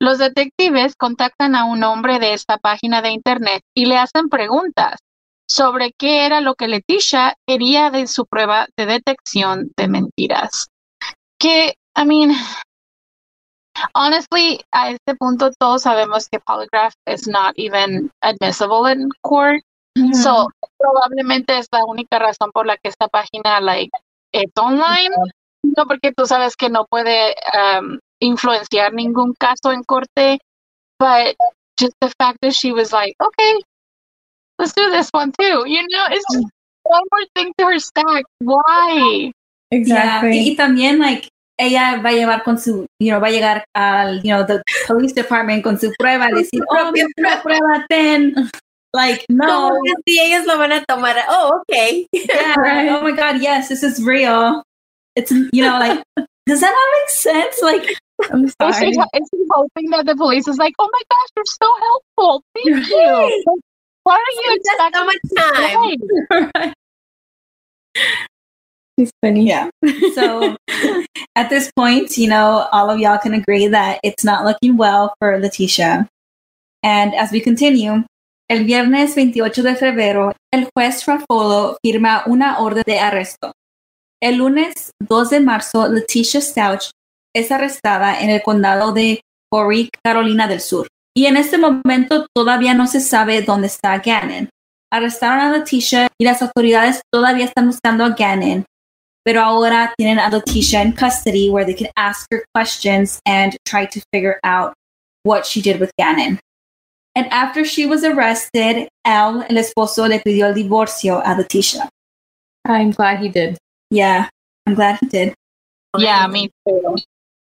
Los detectives contactan a un hombre de esta página de internet y le hacen preguntas sobre qué era lo que Leticia quería de su prueba de detección de mentiras. Que, I mean, honestly, a este punto todos sabemos que polygraph is not even admissible in court. So, probablemente es la única razón por la que esta página, like, es online. No porque tú sabes que no puede um, influenciar ningún caso en corte, but just the fact that she was like, okay, let's do this one too. You know, it's just mm. one more thing to her stack. Why? Exactly. Y, y también, like, ella va a llevar con su, you know, va a llegar al, you know, the police department con su prueba, decir, oh, mi prueba, ten. Like, no. ¿Cómo si ellos lo van a tomar? Oh, ok. Yeah, Right. Oh my God, yes, this is real. It's, you know, like, does that not make sense? Like, I'm Is sorry. she, is she hoping that the police is like, oh my gosh, you're so helpful. Thank you. Why are you That's so expecting much time. She's funny. yeah. So at this point, you know, all of y'all can agree that it's not looking well for Leticia. And as we continue, el viernes 28 de febrero, el juez Raffolo firma una orden de arresto. El lunes 2 de marzo, Leticia Stouch es arrestada en el condado de Horry, Carolina del Sur. Y en este momento todavía no se sabe dónde está Gannon. Arrestaron a Leticia y las autoridades todavía están buscando a Gannon, pero ahora tienen a Leticia in custody where they can ask her questions and try to figure out what she did with Gannon. And after she was arrested, Al, el esposo, le pidió el divorcio a Leticia. I'm glad he did. Yeah, I'm glad he did. Yeah, me too.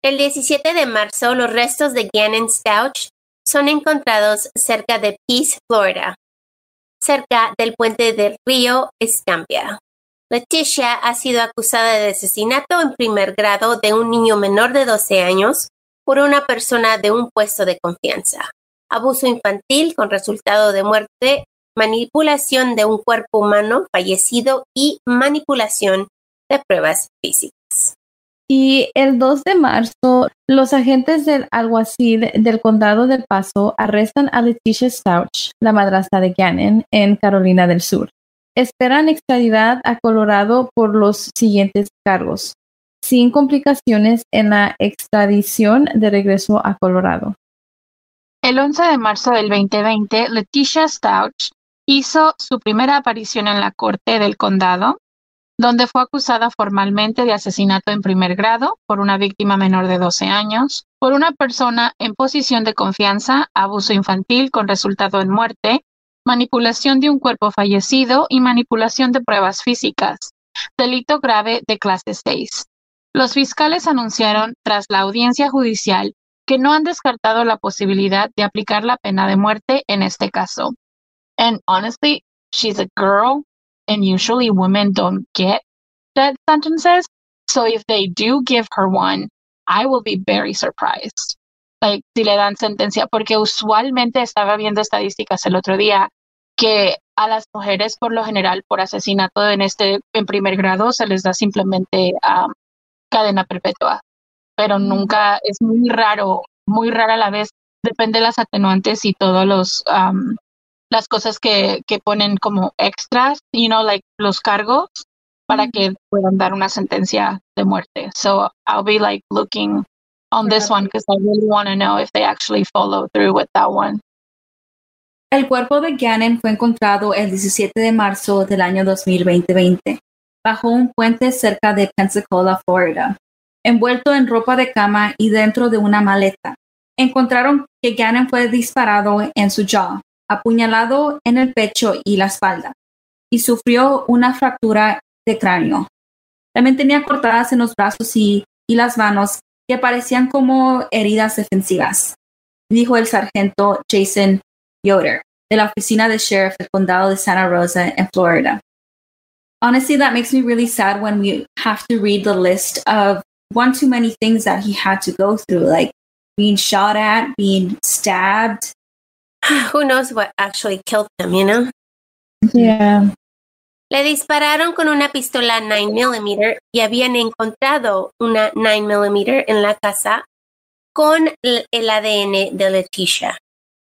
El 17 de marzo, los restos de Gannon Stouch son encontrados cerca de Peace, Florida, cerca del puente del río Escambia. Leticia ha sido acusada de asesinato en primer grado de un niño menor de 12 años por una persona de un puesto de confianza, abuso infantil con resultado de muerte, manipulación de un cuerpo humano fallecido y manipulación de pruebas físicas. Y el 2 de marzo, los agentes del alguacil del condado del Paso arrestan a Leticia Stouch, la madrastra de Gannon, en Carolina del Sur. Esperan extradidad a Colorado por los siguientes cargos, sin complicaciones en la extradición de regreso a Colorado. El 11 de marzo del 2020, Leticia Stouch hizo su primera aparición en la corte del condado, donde fue acusada formalmente de asesinato en primer grado por una víctima menor de 12 años, por una persona en posición de confianza, abuso infantil con resultado en muerte, manipulación de un cuerpo fallecido y manipulación de pruebas físicas, delito grave de clase 6. Los fiscales anunciaron tras la audiencia judicial que no han descartado la posibilidad de aplicar la pena de muerte en este caso. And honestly, she's a girl, and usually women don't get death sentences. So if they do give her one, I will be very surprised. Like, si le dan sentencia, porque usualmente estaba viendo estadísticas el otro día que a las mujeres, por lo general, por asesinato en este en primer grado, se les da simplemente um, cadena perpetua pero nunca es muy raro, muy rara a la vez, depende de las atenuantes y todos los um, las cosas que, que ponen como extras, you know, like los cargos para que puedan dar una sentencia de muerte. So I'll be like looking on this one because I really want to know if they actually follow through with that one. El cuerpo de Gannon fue encontrado el 17 de marzo del año 2020 bajo un puente cerca de Pensacola, Florida, envuelto en ropa de cama y dentro de una maleta. Encontraron que Gannon fue disparado en su jaw, apuñalado en el pecho y la espalda, y sufrió una fractura de cráneo. También tenía cortadas en los brazos y, y las manos que parecían como heridas defensivas, dijo el sargento Jason Yoder de la oficina de sheriff del condado de Santa Rosa en Florida. Honestly, that makes me really sad when we have to read the list of one too many things that he had to go through, like being shot at, being stabbed. Who knows what actually killed him, you know? Yeah. Le dispararon con una pistola 9mm y habían encontrado una 9mm en la casa con el ADN de Leticia.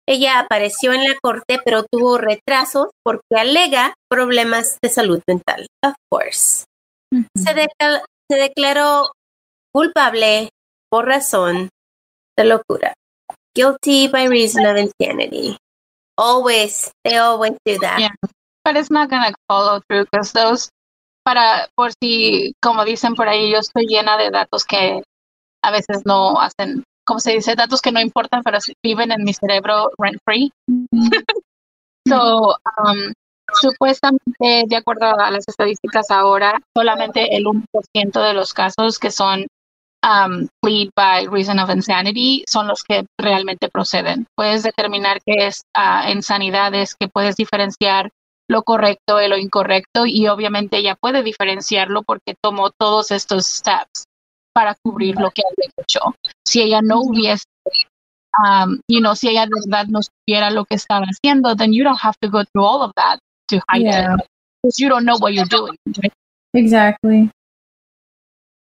Ella apareció en la corte, pero tuvo retrasos porque alega problemas de salud mental, of course. se, declaró culpable por razón de locura. Guilty by reason of insanity. Always, they always do that. Yeah, but it's not gonna follow through because those, para, por si, como dicen por ahí, yo estoy llena de datos que a veces no hacen como se dice, datos que no importan, pero viven en mi cerebro rent free. so, um, supuestamente, de acuerdo a las estadísticas ahora, solamente el 1% de los casos que son um, plead by reason of insanity son los que realmente proceden. Puedes determinar que es uh, insanidades, que puedes diferenciar lo correcto de lo incorrecto y obviamente ella puede diferenciarlo porque tomó todos estos steps para cubrir lo que había hecho. Si ella no hubiese, um, you know, si ella de verdad no supiera lo que estaba haciendo, then you don't have to go through all of that to hide yeah. it because you don't know what you're doing. Exactly.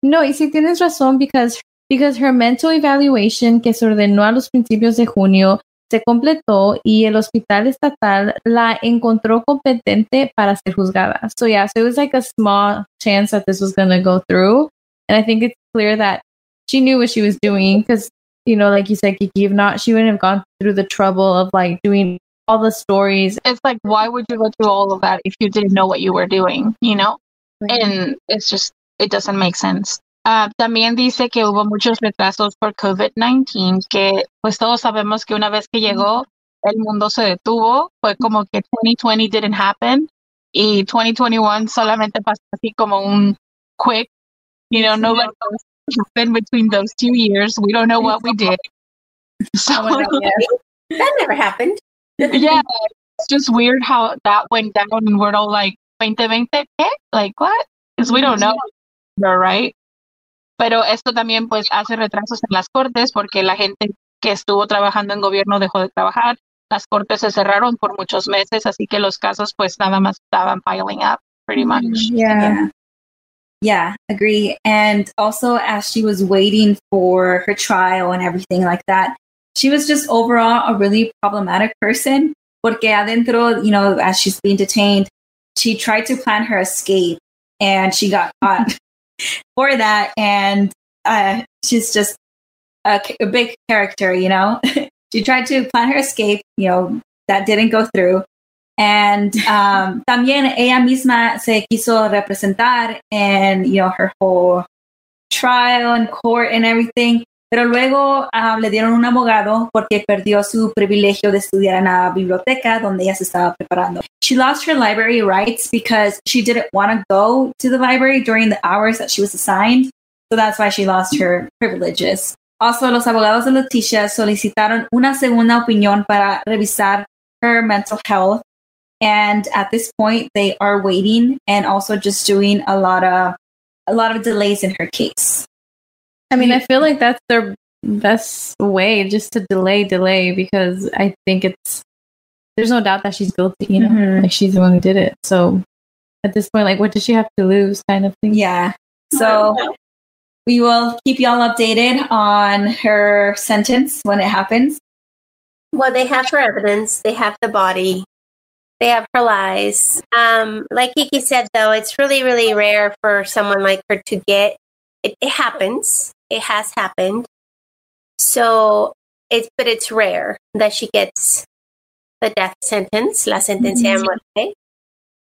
No, y si tienes razón, because because her mental evaluation que se ordenó a los principios de junio se completó y el hospital estatal la encontró competente para ser juzgada. So yeah, so it was like a small chance that this was going to go through. And I think it's clear that she knew what she was doing because, you know, like you said, Kiki, if not, she wouldn't have gone through the trouble of like doing all the stories. It's like, why would you go through all of that if you didn't know what you were doing, you know? Right. And it's just, it doesn't make sense. Uh, también dice que hubo muchos retrasos por COVID-19, que pues todos sabemos que una vez que llegó, el mundo se detuvo, fue como que 2020 didn't happen y 2021 solamente pasó así como un quick You know, nobody knows what happened between those two years. We don't know what we did. So that never happened. yeah, it's just weird how that went down, and we're all like, 2020, ¿qué? Like what? Because we don't know, right? Pero esto también pues hace retrasos en las cortes porque la gente que estuvo trabajando en gobierno dejó de trabajar. Las cortes se cerraron por muchos meses, así que los casos pues nada más estaban piling up pretty much. Yeah. yeah. Yeah, agree. And also, as she was waiting for her trial and everything like that, she was just overall a really problematic person. Porque adentro, you know, as she's being detained, she tried to plan her escape and she got caught for that. And uh, she's just a, a big character, you know. she tried to plan her escape, you know, that didn't go through. And um, también ella misma se quiso representar en, you know, her whole trial and court and everything. Pero luego um, le dieron un abogado porque perdió su privilegio de estudiar en la biblioteca donde ella se estaba preparando. She lost her library rights because she didn't want to go to the library during the hours that she was assigned. So that's why she lost her privileges. Also, los abogados de Leticia solicitaron una segunda opinión para revisar her mental health and at this point they are waiting and also just doing a lot of a lot of delays in her case i mean i feel like that's their best way just to delay delay because i think it's there's no doubt that she's guilty you know mm-hmm. like she's the one who did it so at this point like what does she have to lose kind of thing yeah so we will keep y'all updated on her sentence when it happens well they have her evidence they have the body they have her lies. Um, like Kiki said, though, it's really, really rare for someone like her to get. It, it happens. It has happened. So it's, but it's rare that she gets the death sentence, la sentencia de muerte.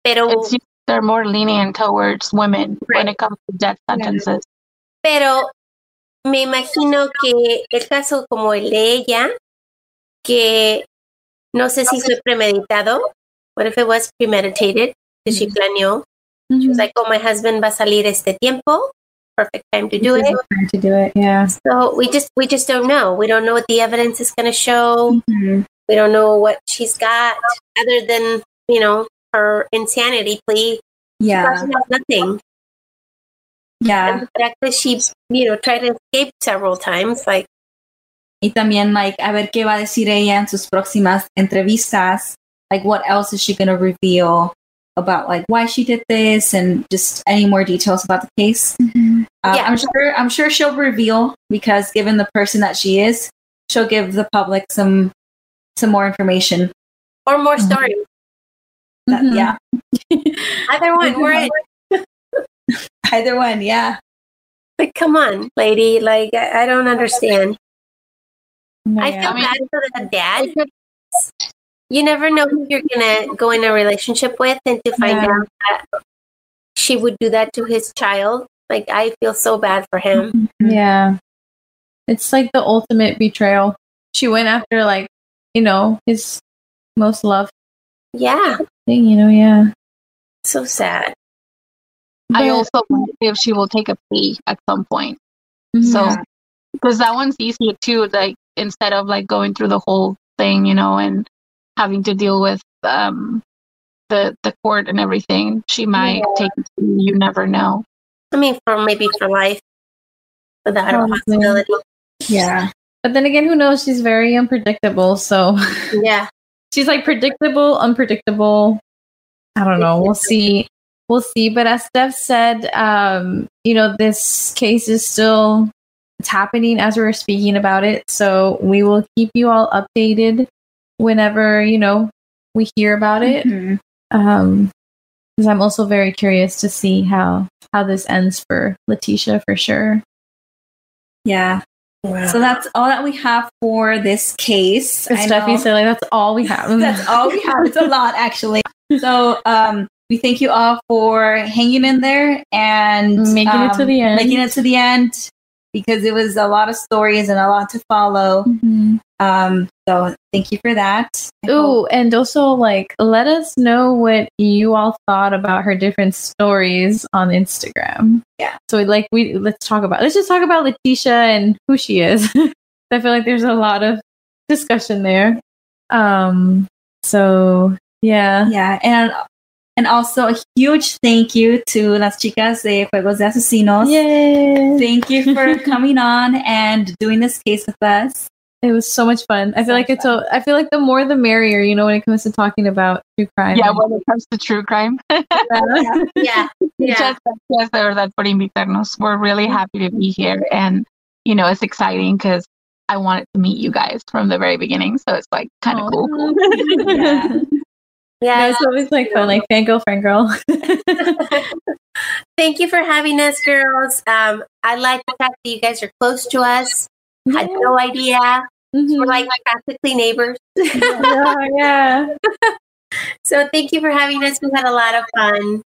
Pero, It's they're more lenient towards women when Right. it comes to death sentences. pero me imagino que el caso como el de ella, que no sé si fue premeditado, what if it was premeditated, que she planeó, she was like, oh, my husband va a salir este tiempo, perfect time to do it. time to do it. Yeah. So we just we just don't know. We don't know what the evidence is going to show. Mhm. We don't know what she's got other than you know her insanity plea. Yeah, She has nothing. yeah. And the fact that she you know tried to escape several times, like Y también, like, a ver qué va a decir ella en sus próximas entrevistas. Like, what else is she going to reveal about, like, why she did this and just any more details about the case. Um, Yeah. I'm sure. I'm sure she'll reveal because, given the person that she is, she'll give the public some some more information. or more Mhm. stories. That- Mhm. Yeah, Either one, we're in. either one. Yeah, Like, come on, lady. Like, I, I don't understand. No, I feel I mean- bad for the dad. You never know who you're gonna go in a relationship with, and to find Yeah. out that she would do that to his child. Like, I feel so bad for him. Yeah. It's like the ultimate betrayal. She went after like, you know, his most loved Yeah, thing, you know, yeah. so sad. I But- also wonder if she will take a plea at some point. Mhm. So, because that one's easier too, like instead of like going through the whole thing, you know, and having to deal with um the the court and everything, she might take. You never know. I mean, for maybe for life, without a Probably. possibility. yeah. But then again, who knows? She's very unpredictable. So Yeah, she's like predictable, unpredictable. I don't know. We'll see. We'll see. But as Steph said, um, you know, this case is still it's happening as we're speaking about it. So we will keep you all updated whenever, you know, we hear about it. Mhm. Um because I'm also very curious to see how how this ends for Letitia for sure. Yeah. So that's all that we have for this case. I Steffi know. said like that's all we have. That's all we have. It's a lot, actually. So um, we thank you all for hanging in there and Making it to um, the end. Making it to the end because it was a lot of stories and a lot to follow. Mhm. Um, so thank you for that. Ooh, and also like let us know what you all thought about her different stories on Instagram. Yeah. So like we let's talk about let's just talk about Letitia and who she is. I feel like there's a lot of discussion there. Um so yeah. yeah, and and also a huge thank you to las chicas de Juegos de Asesinos. Yay. Thank you for coming on and doing this case with us. It was so much fun. I feel So like it's a, I feel like the more the merrier, you know, when it comes to talking about true crime. Yeah, when it comes to true crime. yeah, yeah. Muchas gracias de verdad por invitarnos. We're really happy to be here, and you know it's exciting because I wanted to meet you guys from the very beginning, so it's like kind of cool. Yeah. No, yeah. it's always like fun, like fangirl, fangirl. Thank you for having us, girls. Um, I like the fact that you guys are close to us. Had no idea. Mhm. We're like practically neighbors. yeah, yeah. so thank you for having us. We had a lot of fun.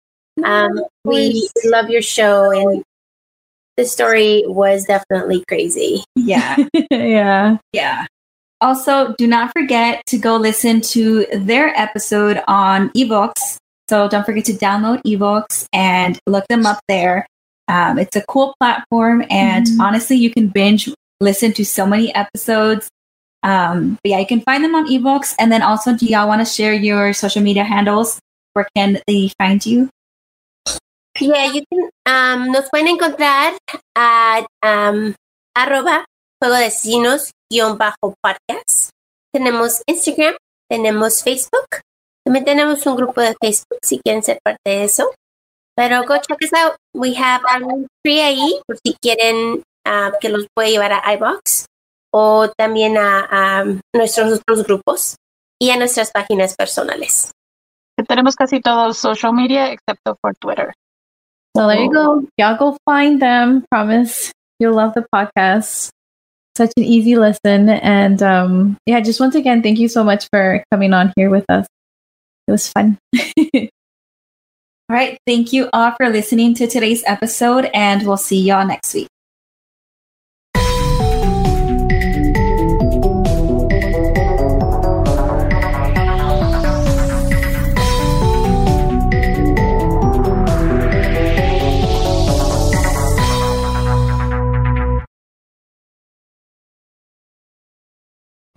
Um, we love your show, and the story was definitely crazy. yeah. yeah. Yeah. Also, do not forget to go listen to their episode on ebooks. So don't forget to download ebooks and look them up there. Um, it's a cool platform, and Mhm. honestly, you can binge listen to so many episodes. Um, but yeah, you can find them on ebooks. And then also, do y'all want to share your social media handles? Where can they find you? Yeah, you can, um, nos pueden encontrar at um, arroba juego de asesinos guión bajo podcast. Tenemos Instagram, tenemos Facebook. También tenemos un grupo de Facebook si quieren ser parte de eso. Pero go check us out. We have our tree ahí por si quieren ah, que los puede llevar a iBox o también a, a nuestros otros grupos y a nuestras páginas personales. Tenemos casi todos social media excepto for Twitter. So there you go. Y'all go find them. Promise you'll love the podcast. such an easy listen. And um, yeah, just once again, thank you so much for coming on here with us. It was fun. All right. Thank you all for listening to today's episode, and we'll see y'all next week.